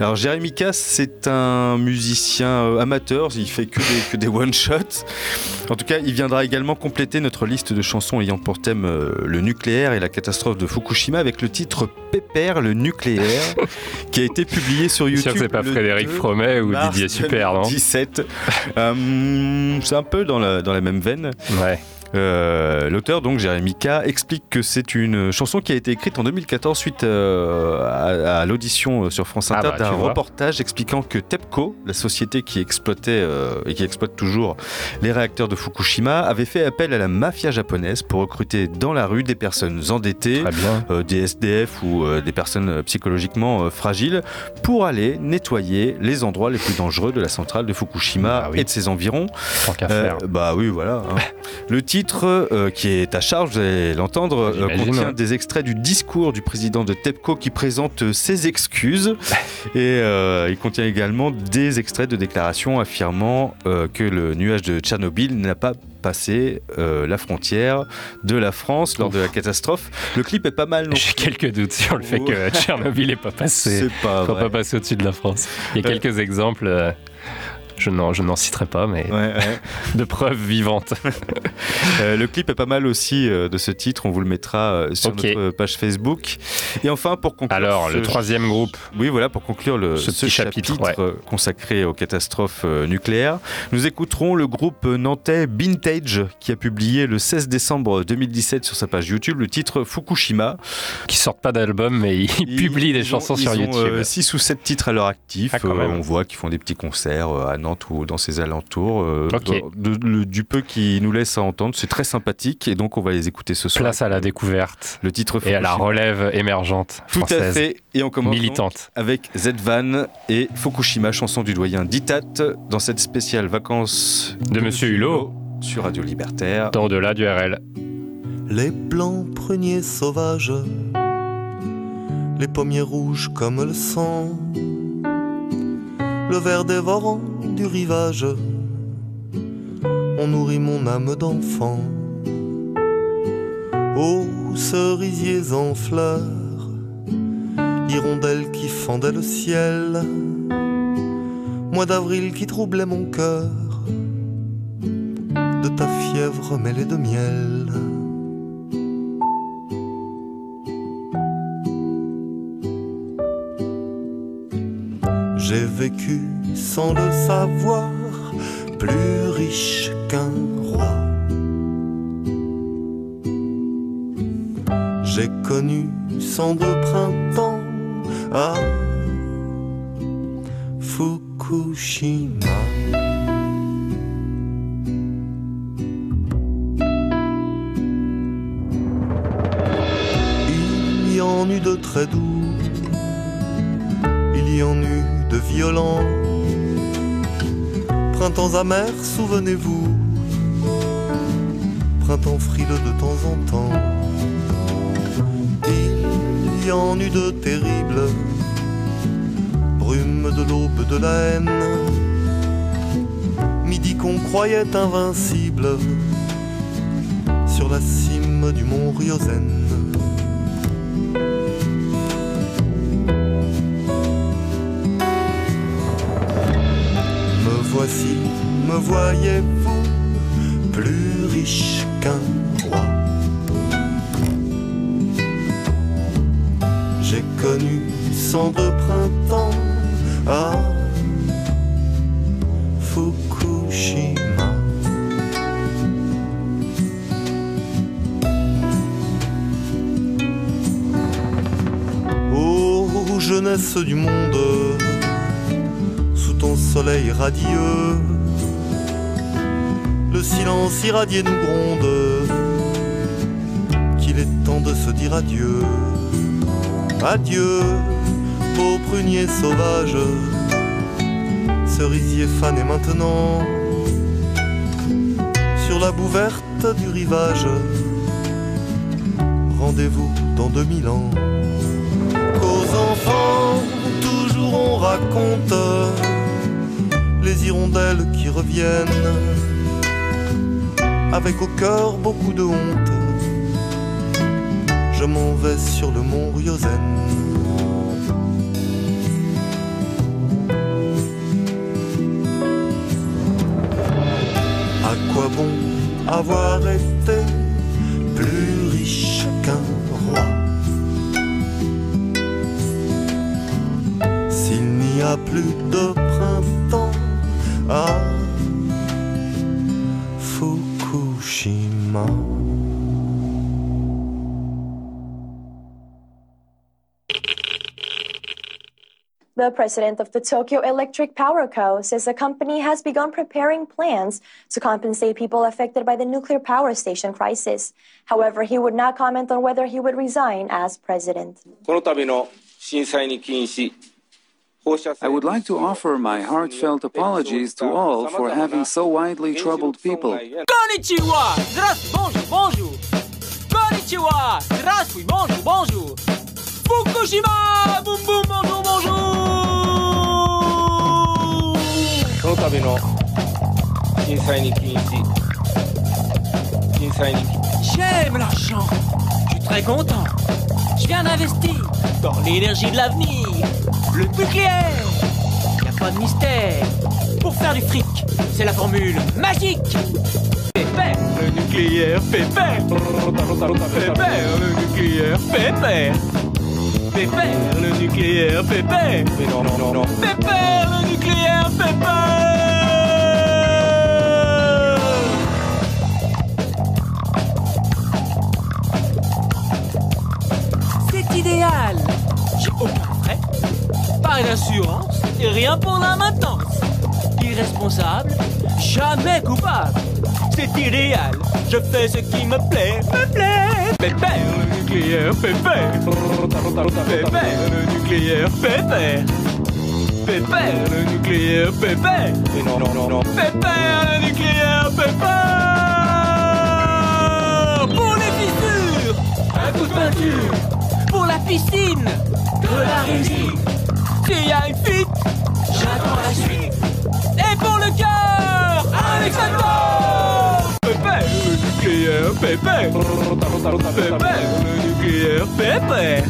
Alors Jérémy K, c'est un musicien euh, amateur, il fait que des, que des one-shots. En tout cas, il viendra également compléter notre liste de chansons ayant pour thème euh, le nucléaire et la catastrophe de Fukushima avec le titre Pépère le nucléaire, qui a été publié sur YouTube. c'est pas Frédéric 2 Fromet ou Didier Super, non 2017. Euh, c'est un peu dans la, dans la même veine. Ouais. Euh, L'auteur, donc Jérémy K, explique que c'est une chanson qui a été écrite en 2014 suite euh, à, à l'audition sur France Inter Ah bah, d'un reportage expliquant que TEPCO, la société qui exploitait euh, et qui exploite toujours les réacteurs de Fukushima, avait fait appel à la mafia japonaise pour recruter dans la rue des personnes endettées, euh, des SDF ou euh, des personnes euh, psychologiquement euh, fragiles pour aller nettoyer les endroits les plus dangereux de la centrale de Fukushima et de ses environs. Tant Euh, faire. bah oui, voilà. hein. Le titre euh, qui est à charge, vous allez l'entendre, euh, contient des extraits du discours du président de TEPCO qui présente euh, ses excuses. Et il contient également des extraits de déclarations affirmant que le nuage de Tchernobyl n'a pas passé euh, la frontière de la France lors de la catastrophe. Le clip est pas mal. J'ai quelques doutes sur le fait que. Tchernobyl n'est pas passé. C'est pas pas passé au-dessus de la France. Il y a Euh. quelques exemples. euh, je n'en, je n'en citerai pas, mais Ouais, ouais. de preuves vivantes. Euh, le clip est pas mal aussi euh, de ce titre, on vous le mettra euh, sur Ok. notre page Facebook. Et enfin, pour conclure. Alors, le troisième groupe. Oui, voilà, pour conclure le, Ce chapitre, chapitre, consacré aux catastrophes nucléaires, nous écouterons le groupe nantais Vintage qui a publié le 16 décembre 2017 sur sa page YouTube le titre Fukushima. Qui sortent pas d'album, mais ils, publient des Ils chansons ils sur ont, YouTube. euh, six ou sept titres à leur actif. Ah, Euh, on voit qu'ils font des petits concerts à Nantes ou dans ses alentours. Euh, de- de- du peu qu'ils nous laissent à entendre, c'est très sympathique et donc on va les écouter ce soir. Place à la découverte. Le titre Et à la relève émergente Tout à française. fait. Et on commence Militante. avec Z-Van et Fukushima, chanson du doyen d'Itat, dans cette spéciale vacances De Monsieur Hulot. sur Radio Libertaire. Dans au-delà du RL. Les blancs pruniers sauvages, les pommiers rouges comme le sang, le vert dévorant du rivage, on nourrit mon âme d'enfant. Ô cerisiers en fleurs, hirondelles qui fendaient le ciel, mois d'avril qui troublait mon cœur, de ta fièvre mêlée de miel. J'ai vécu sans le savoir, plus riche qu'un roi. J'ai connu cent de printemps à Fukushima. Il y en eut de très doux, il y en eut de. Printemps amers, souvenez-vous, printemps frileux de temps en temps. Il y en eut de terribles, brume de l'aube de la haine, midi qu'on croyait invincible sur la cime du mont Ryozen. Me voyez-vous, plus riche qu'un roi? J'ai connu cent de printemps à Fukushima. Ô jeunesse du monde, sous ton soleil radieux, silence nous gronde, qu'il est temps de se dire adieu. Adieu, beau prunier sauvage, cerisier fané maintenant, sur la boue verte du rivage. Rendez-vous dans 2000 ans. Qu'aux enfants, toujours on raconte les hirondelles qui reviennent, avec au cœur beaucoup de honte je m'en vais sur le mont Ryozen. À quoi bon avoir été plus riche qu'un roi? S'il n'y a plus de printemps à The president of the Tokyo Electric Power Co. says the company has begun preparing plans to compensate people affected by the nuclear power station crisis. However, he would not comment on whether he would resign as president. I would like to offer my heartfelt apologies to all for having so widely troubled people. Konnichiwa! Здравствуй, bonjour, bonjour! Konnichiwa! Здравствуй, bonjour, bonjour! Fukushima! Boom, boom, bonjour, bonjour! の度の震災に起因し、震災に J'aime l'argent! Je suis très content! Je viens d'investir dans l'énergie de l'avenir! Le nucléaire! Y a pas de mystère! Pour faire du fric, c'est la formule magique! Pépère, le nucléaire, pépère! Pépère, le nucléaire, pépère! Pépère, le nucléaire, pépère! Mais non, non, non, non. Pépère, le nucléaire, pépère! C'est idéal! J'ai aucun frais, pas d'assurance et rien pour la maintenance. Irresponsable, jamais coupable. C'est idéal, je fais ce qui me plaît, me plaît. Pépère, le nucléaire, pépère. Pépère, le nucléaire, pépère. Pépère, le nucléaire, pépère. Mais non, non, non, non. Pépère, le nucléaire, pépère. Pour les fissures, un coup de peinture. Pour la piscine, de la résine. S'il y a une fuite, j'attends la suite. Et pour le cœur, Alexandre le nucléaire, pépère.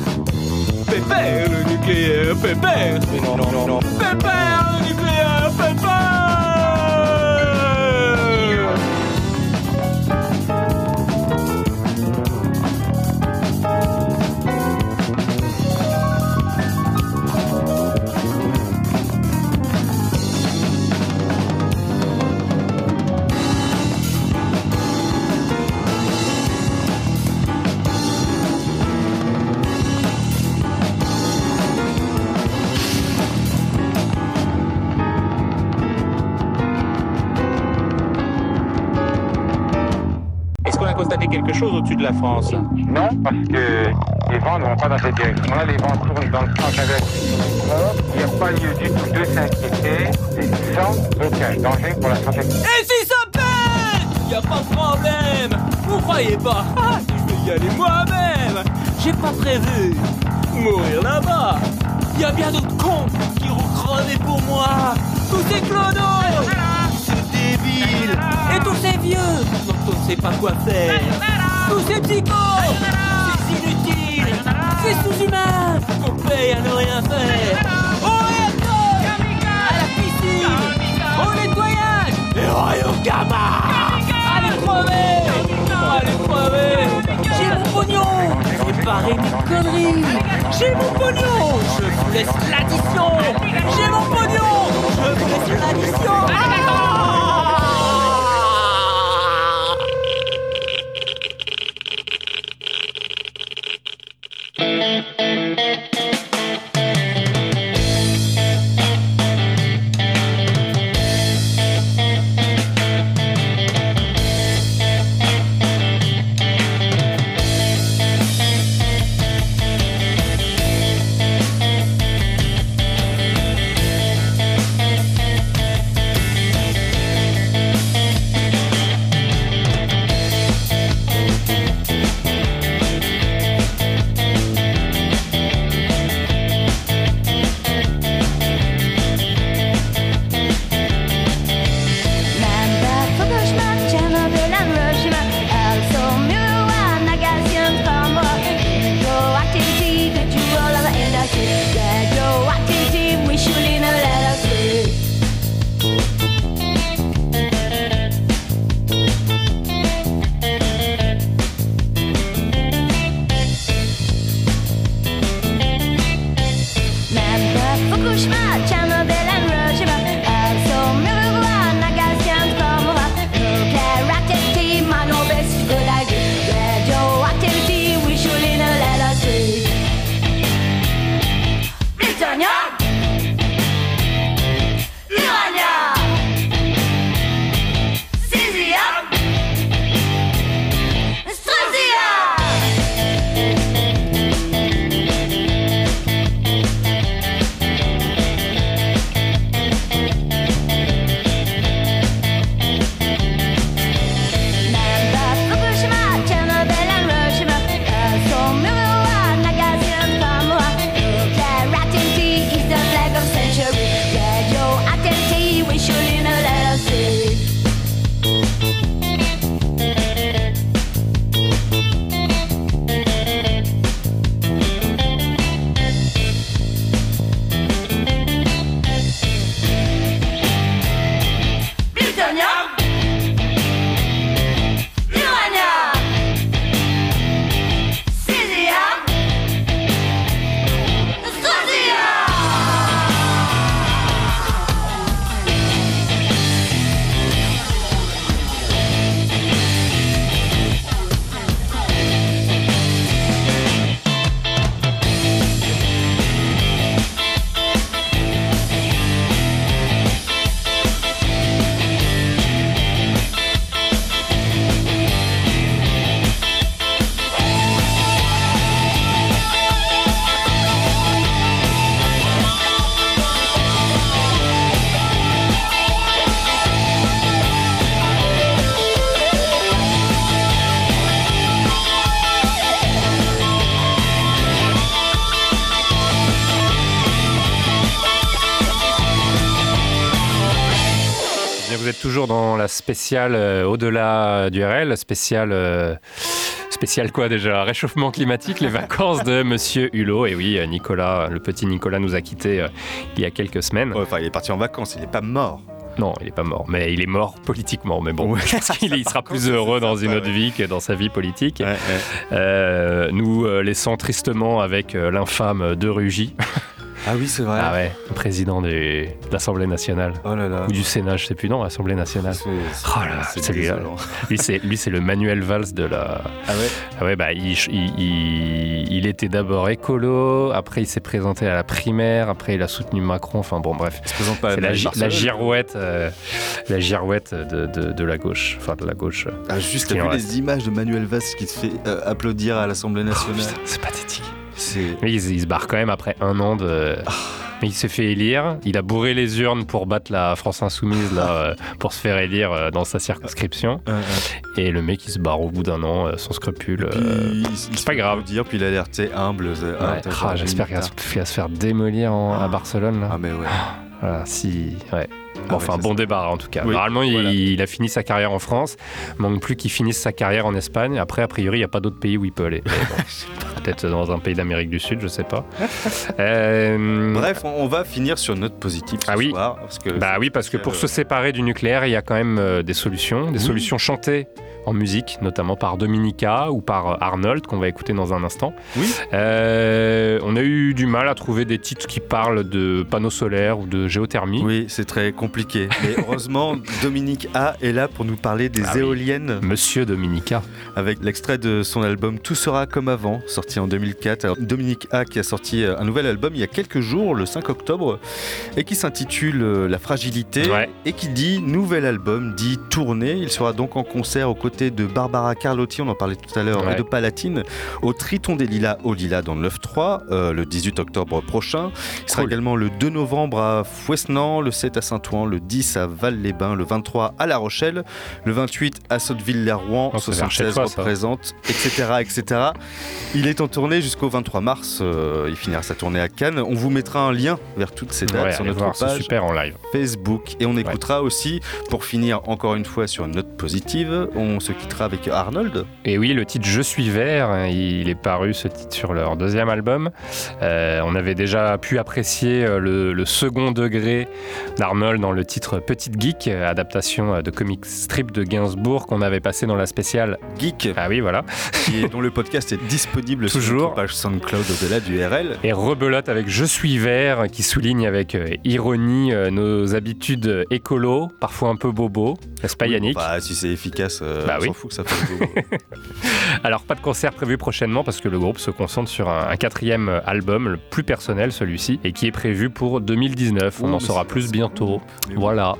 Pépère, le nucléaire, pépère. Pépère, le nucléaire, pépère. Mais quelque chose au-dessus de la France. Non, parce que les vents ne vont pas dans cette direction-là, les vents tournent dans le sens inverse. Il n'y a pas lieu du tout de s'inquiéter, sans aucun danger pour la santé. Et si ça pète! Y a pas de problème! Vous croyez pas? Ah, Je vais y aller moi-même! J'ai pas prévu mourir là-bas. Y a bien d'autres cons qui vont crever pour moi. Tous ces clodos! Ces débiles! Et tous ces vieux! Dont on ne sait pas quoi faire Tous ces psychos Ces inutiles Ces sous-humains qu'on paye à ne rien faire. Au réacteur À la piscine. Au nettoyage. Et royaume gamma Allez crever Allez crever J'ai mon pognon. Barré mes conneries. J'ai mon pognon. Je vous laisse l'addition. J'ai mon pognon. Je vous laisse l'addition. Fukushima, spéciale euh, au-delà du RL, la spéciale. euh, Spécial quoi déjà? Réchauffement climatique, les vacances de Monsieur Hulot. Et oui, euh, Nicolas, le petit Nicolas nous a quittés euh, il y a quelques semaines. Enfin, il est parti en vacances, il n'est pas mort. Non, il n'est pas mort, mais il est mort politiquement. Mais bon, je pense qu'il il sera plus heureux dans une autre vie que dans sa vie politique. Euh, nous euh, laissons tristement avec euh, l'infâme De Rugy. Ah oui, c'est vrai. Ah ouais, président du- de l'Assemblée nationale. Oh là là. Ou du Sénat, je sais plus, non, l'Assemblée nationale. C'est- Oh là là, c'est celui-là. Lui, c'est, lui, c'est le Manuel Valls de la. Ah ouais Ah ouais, bah, il, il- il- il était d'abord écolo, après il s'est présenté à la primaire, après il a soutenu Macron, enfin bon, bref. Il se présente pas à C'est la la, gi- girouette, euh, la girouette de, de- de la gauche, enfin de la gauche. Ah, juste, t'as vu reste. les images de Manuel Valls qui te fait euh, applaudir à l'Assemblée nationale putain, C'est pathétique. Mais il, il se barre quand même après un an de. Ah. Mais il s'est fait élire. Il a bourré les urnes pour battre la France Insoumise là, euh, pour se faire élire euh, dans sa circonscription. Et le mec il se barre au bout d'un an euh, sans scrupule. c'est pas grave. Dire, puis il a l'air humble. Ouais. ah, Ah, J'espère qu'il va, se- faire démolir en- à Barcelone. Là. Ah, mais ouais. Voilà, si. Ouais. Bon, Ah, enfin, ouais, bon ça- débarras en tout cas. Oui, Normalement, il- voilà. il, a fini sa carrière en France. Manque plus qu'il finisse sa carrière en Espagne. Après, a priori, il n'y a pas d'autre pays où il peut aller. Bon, Peut-être dans un pays d'Amérique du Sud, je sais pas. Euh, Bref, on, va finir sur une note positive ce Ah oui. soir. Parce que Bah oui, parce que pour se séparer du nucléaire, il y a quand même euh, des solutions, des Oui. solutions chantées en musique, notamment par Dominica ou par euh, Arnold, qu'on va écouter dans un instant. Oui. Euh, on a eu du mal à trouver des titres qui parlent de panneaux solaires ou de géothermie. Oui, c'est très compliqué. Mais heureusement, Dominique A est là pour nous parler des Ah oui. éoliennes. Monsieur Dominica. Avec l'extrait de son album Tout sera comme avant, sorti en 2004. Alors, Dominique A qui a sorti euh, un nouvel album il y a quelques jours, le 5 octobre, et qui s'intitule La fragilité, Ouais. et qui dit nouvel album, dit tournée. Il sera donc en concert aux côtés de Barbara Carlotti, on en parlait tout à l'heure, Ouais. et de Palatine, au Triton des Lilas au Lilas dans le 9-3, euh, le 18 octobre prochain. Il sera Cool. également le 2 novembre à Fouesnant, le 7 à Saint-Ouen, le 10 à Val-les-Bains, le 23 à La Rochelle, le 28 à Sotteville-les-Rouen, Oh, c'est vers chez 76 toi, représente, etc., etc. Il est en tournée jusqu'au 23 mars. euh, il finira sa tournée à Cannes. On vous mettra un lien vers toutes ces dates Ouais, sur notre voir, page super en live. Facebook. Et on écoutera aussi, pour finir encore une fois sur une note positive, on se quittera avec Arnold. Et oui, le titre Je suis vert, hein, il est paru ce titre sur leur deuxième album. Euh, on avait déjà pu apprécier euh, le, le second degré d'Arnold dans le titre Petite Geek, euh, adaptation de comic strip de Gainsbourg qu'on avait passé dans la spéciale Geek. Ah oui, voilà. Qui est- dont le podcast est disponible sur Toujours. notre page SoundCloud au-delà du RL. Et rebelote avec Je suis vert, qui souligne avec ironie nos habitudes écolo, parfois un peu bobo, n'est-ce pas Yannick? Bah, si c'est efficace, euh, Bah on oui. s'en fout que ça fasse beau. Alors, pas de concert prévu prochainement parce que le groupe se concentre sur un, un quatrième album, le plus personnel celui-ci, et qui est prévu pour 2019. On en saura plus bientôt. Voilà.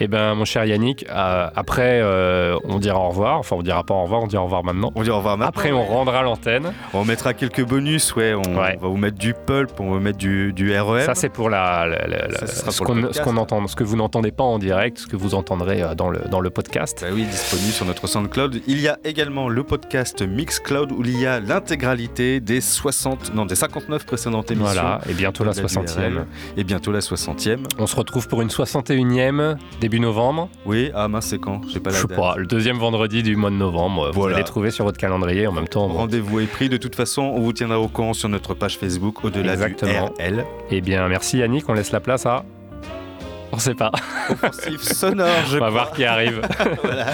Et ben, mon cher Yannick, euh, après, euh, on dira au revoir. Enfin, on dira pas au revoir, on dira au revoir maintenant. On dit au revoir maintenant. Après, on rendra l'antenne. On mettra quelques bonus, ouais. On Ouais. va vous mettre du pulp, on va vous mettre du, du REM. Ça, c'est pour la, la- la- la- Ça, ce qu'on qu'on entend, ce que vous n'entendez pas en direct, ce que vous entendrez euh, dans le, dans le podcast. Bah oui, disponible sur notre SoundCloud. Il y a également le podcast Mixcloud où il y a l'intégralité des 60, non, des 59 précédentes émissions. Voilà, et bientôt la de 60e. URL. Et bientôt la 60e. On se retrouve pour une 61e début novembre. Oui, ah mince, c'est quand? J'ai pas Je sais pas, le deuxième vendredi du mois de novembre. Vous allez trouver sur votre calendrier en même temps. Rendez-vous est pris. De toute façon, on vous tiendra au courant sur notre page Facebook au-delà du Exactement. RL. Eh bien, merci Yannick, on laisse la place à. On sait pas. Offensif sonore, je on va crois. voir qui arrive. Voilà.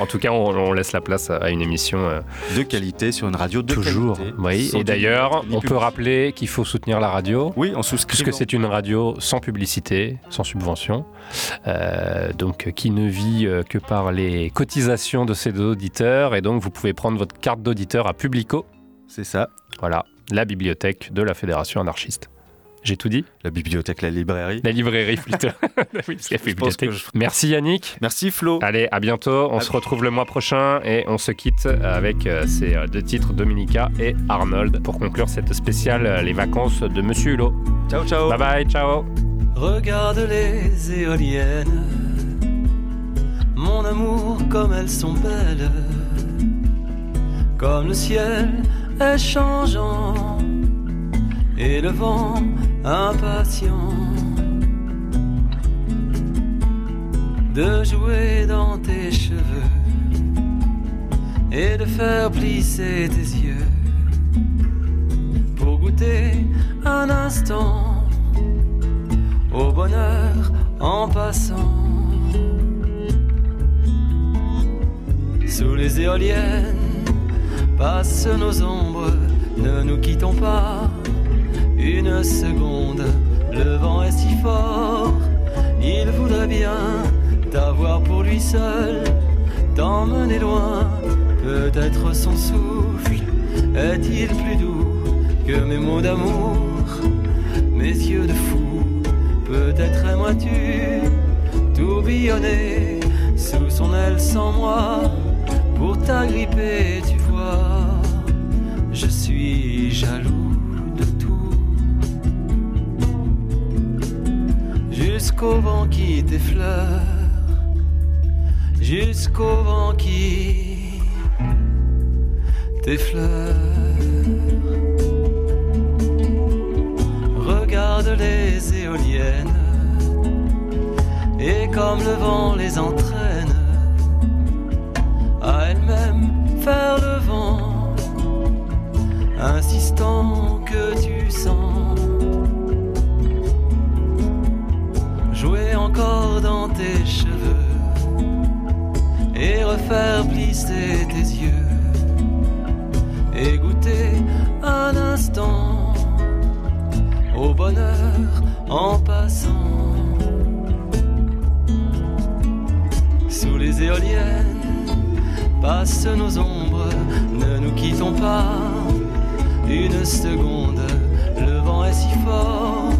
en tout cas, on, on laisse la place à une émission. euh, De qualité sur une radio de Toujours. qualité. Oui. Et d'ailleurs, on peut rappeler qu'il faut soutenir la radio. Oui, en souscrivant. Puisque c'est une radio sans publicité, sans subvention, euh, donc euh, qui ne vit que par les cotisations de ses auditeurs. Et donc, vous pouvez prendre votre carte d'auditeur à Publico. C'est ça. Voilà, la bibliothèque de la Fédération anarchiste. J'ai tout dit La bibliothèque, la librairie. La librairie plutôt. oui, parce qu'il y a Je pense que bibliothèque. je- Merci Yannick. Merci Flo. Allez, à bientôt. On se retrouve le mois prochain et on se quitte avec euh, ces euh, deux titres, Dominica et Arnold, pour conclure cette spéciale euh, Les vacances de Monsieur Hulot. Ciao, ciao. Bye bye, ciao. Regarde les éoliennes, mon amour, comme elles sont belles, comme le ciel est changeant et le vent impatient de jouer dans tes cheveux et de faire plisser tes yeux pour goûter un instant au bonheur en passant. Sous les éoliennes passent nos ombres, ne nous quittons pas. Une seconde, le vent est si fort, il voudrait bien t'avoir pour lui seul, t'emmener loin, peut-être son souffle. Est-il plus doux que mes mots d'amour, mes yeux de fou, peut-être aimerais-tu tourbillonner sous son aile sans moi. Pour t'agripper, tu vois, je suis jaloux Jusqu'au vent qui t'effleure, jusqu'au vent qui t'effleure. Regarde les éoliennes et comme le vent les entraîne à elles-mêmes faire le vent, insistant que tu sens encore dans tes cheveux et refaire plisser tes yeux et goûter un instant au bonheur en passant sous les éoliennes passent nos ombres, ne nous quittons pas une seconde. Le vent est si fort,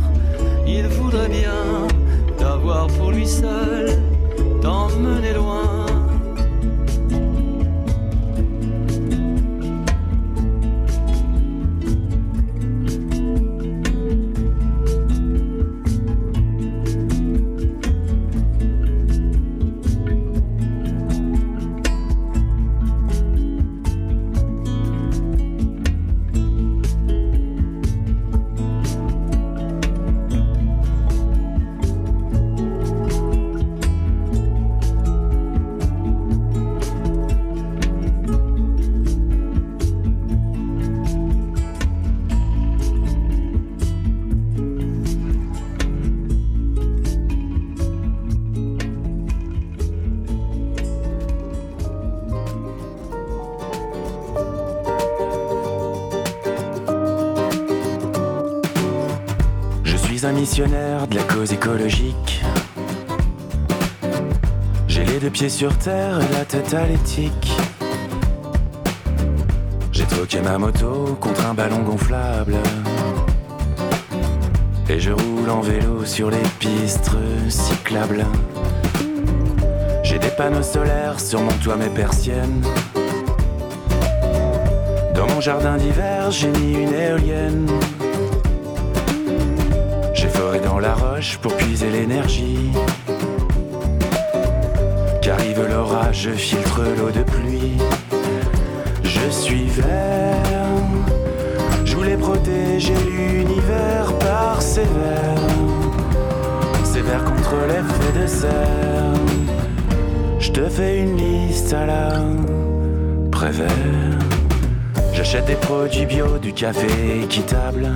il voudrait bien t'avoir pour lui seul, t'emmener loin. De la cause écologique. J'ai les deux pieds sur terre et la tête à l'éthique. J'ai troqué ma moto contre un ballon gonflable. Et je roule en vélo sur les pistes cyclables. J'ai des panneaux solaires sur mon toit, mes persiennes. Dans mon jardin d'hiver, j'ai mis une éolienne. Pour puiser l'énergie. Qu'arrive l'orage, je filtre l'eau de pluie. Je suis vert, je voulais protéger l'univers par sévère. Sévère contre l'effet de serre. Je te fais une liste à la Prévert. J'achète des produits bio, du café équitable.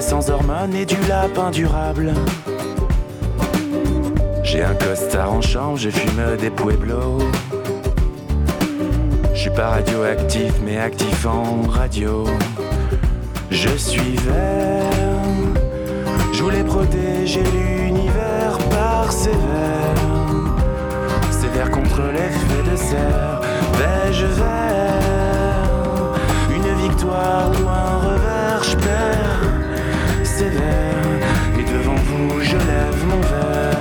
Sans hormones et du lapin durable. J'ai un costard en chambre, je fume des pueblos. Je suis pas radioactif, mais actif en radio. Je suis vert, je voulais protéger l'univers par sévère. Sévère contre l'effet de serre, beige vert. Une victoire ou un revers, je. Sévère, et devant vous, je lève mon verre.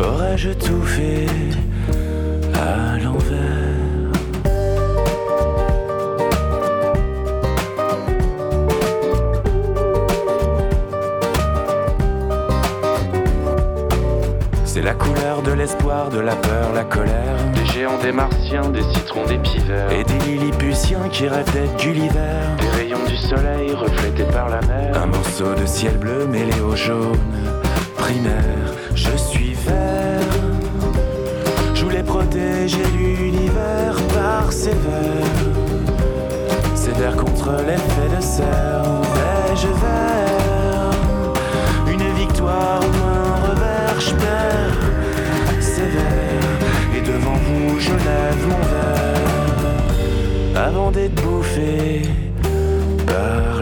Aurais-je tout fait à l'envers? C'est la couleur de l'espoir, de la peur, la colère. Des géants, des martiens, des citrons, des pivers. Et des lilliputiens qui rêvent d'être Gulliver. Des du soleil reflétés par la mer. Un morceau de ciel bleu mêlé au jaune. Primaire, je suis vert. Je voulais protéger l'univers par sévère. Sévère contre l'effet de serre. Beige vert? Une victoire ou un revers, je perds. Sévère. Et devant vous, je lève mon verre. Avant d'être bouffé standard.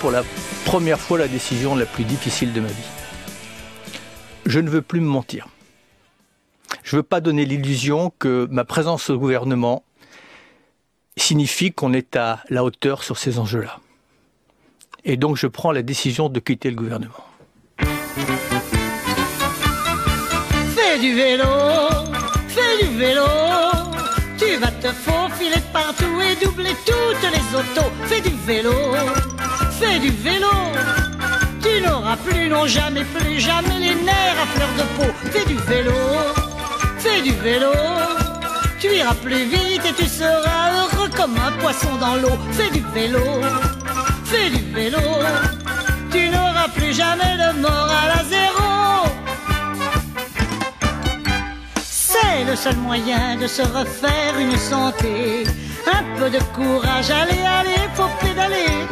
pour la première fois la décision la plus difficile de ma vie. Je ne veux plus me mentir. Je ne veux pas donner l'illusion que ma présence au gouvernement signifie qu'on est à la hauteur sur ces enjeux-là. Et donc je prends la décision de quitter le gouvernement. Fais du vélo, fais du vélo, tu vas te faufiler partout et doubler toutes les autos. Fais du vélo fais du vélo. Tu n'auras plus, non jamais, plus jamais les nerfs à fleur de peau. Fais du vélo, fais du vélo. Tu iras plus vite et tu seras heureux comme un poisson dans l'eau. Fais du vélo, fais du vélo. Tu n'auras plus jamais de moral à zéro. C'est le seul moyen de se refaire une santé. Un peu de courage, allez, allez, faut pédaler.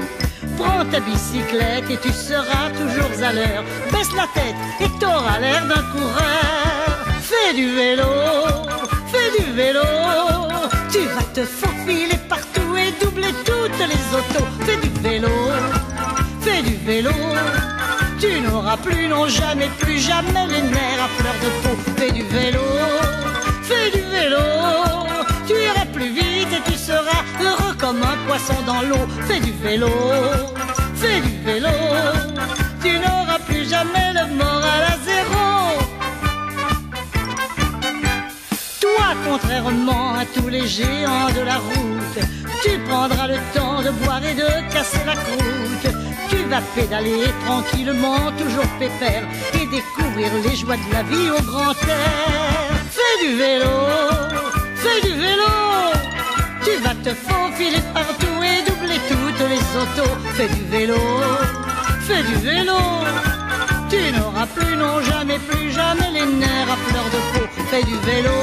Prends ta bicyclette et tu seras toujours à l'heure. Baisse la tête et t'auras l'air d'un coureur. Fais du vélo, fais du vélo. Tu vas te faufiler partout et doubler toutes les autos. Fais du vélo, fais du vélo. Tu n'auras plus, non jamais, plus jamais les nerfs à fleur de peau. Fais du vélo, fais du vélo. Tu iras plus vite et tu seras heureux comme un poisson dans l'eau. Fais du vélo, fais du vélo. Tu n'auras plus jamais le moral à zéro. Toi, contrairement à tous les géants de la route, tu prendras le temps de boire et de casser la croûte. Tu vas pédaler tranquillement, toujours pépère, et découvrir les joies de la vie au grand air. Fais du vélo, fais du vélo. Tu vas te faufiler partout et doubler toutes les autos. Fais du vélo, fais du vélo. Tu n'auras plus, non jamais, plus jamais les nerfs à fleur de peau. Fais du vélo,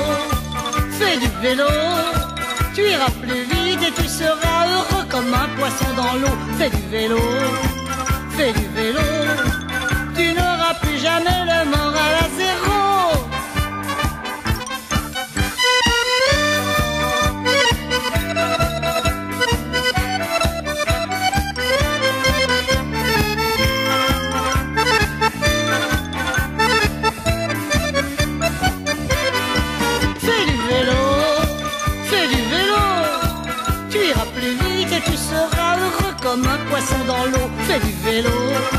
fais du vélo. Tu iras plus vite et tu seras heureux comme un poisson dans l'eau. Fais du vélo, fais du vélo. Tu n'auras plus jamais le moral à zéro. Tu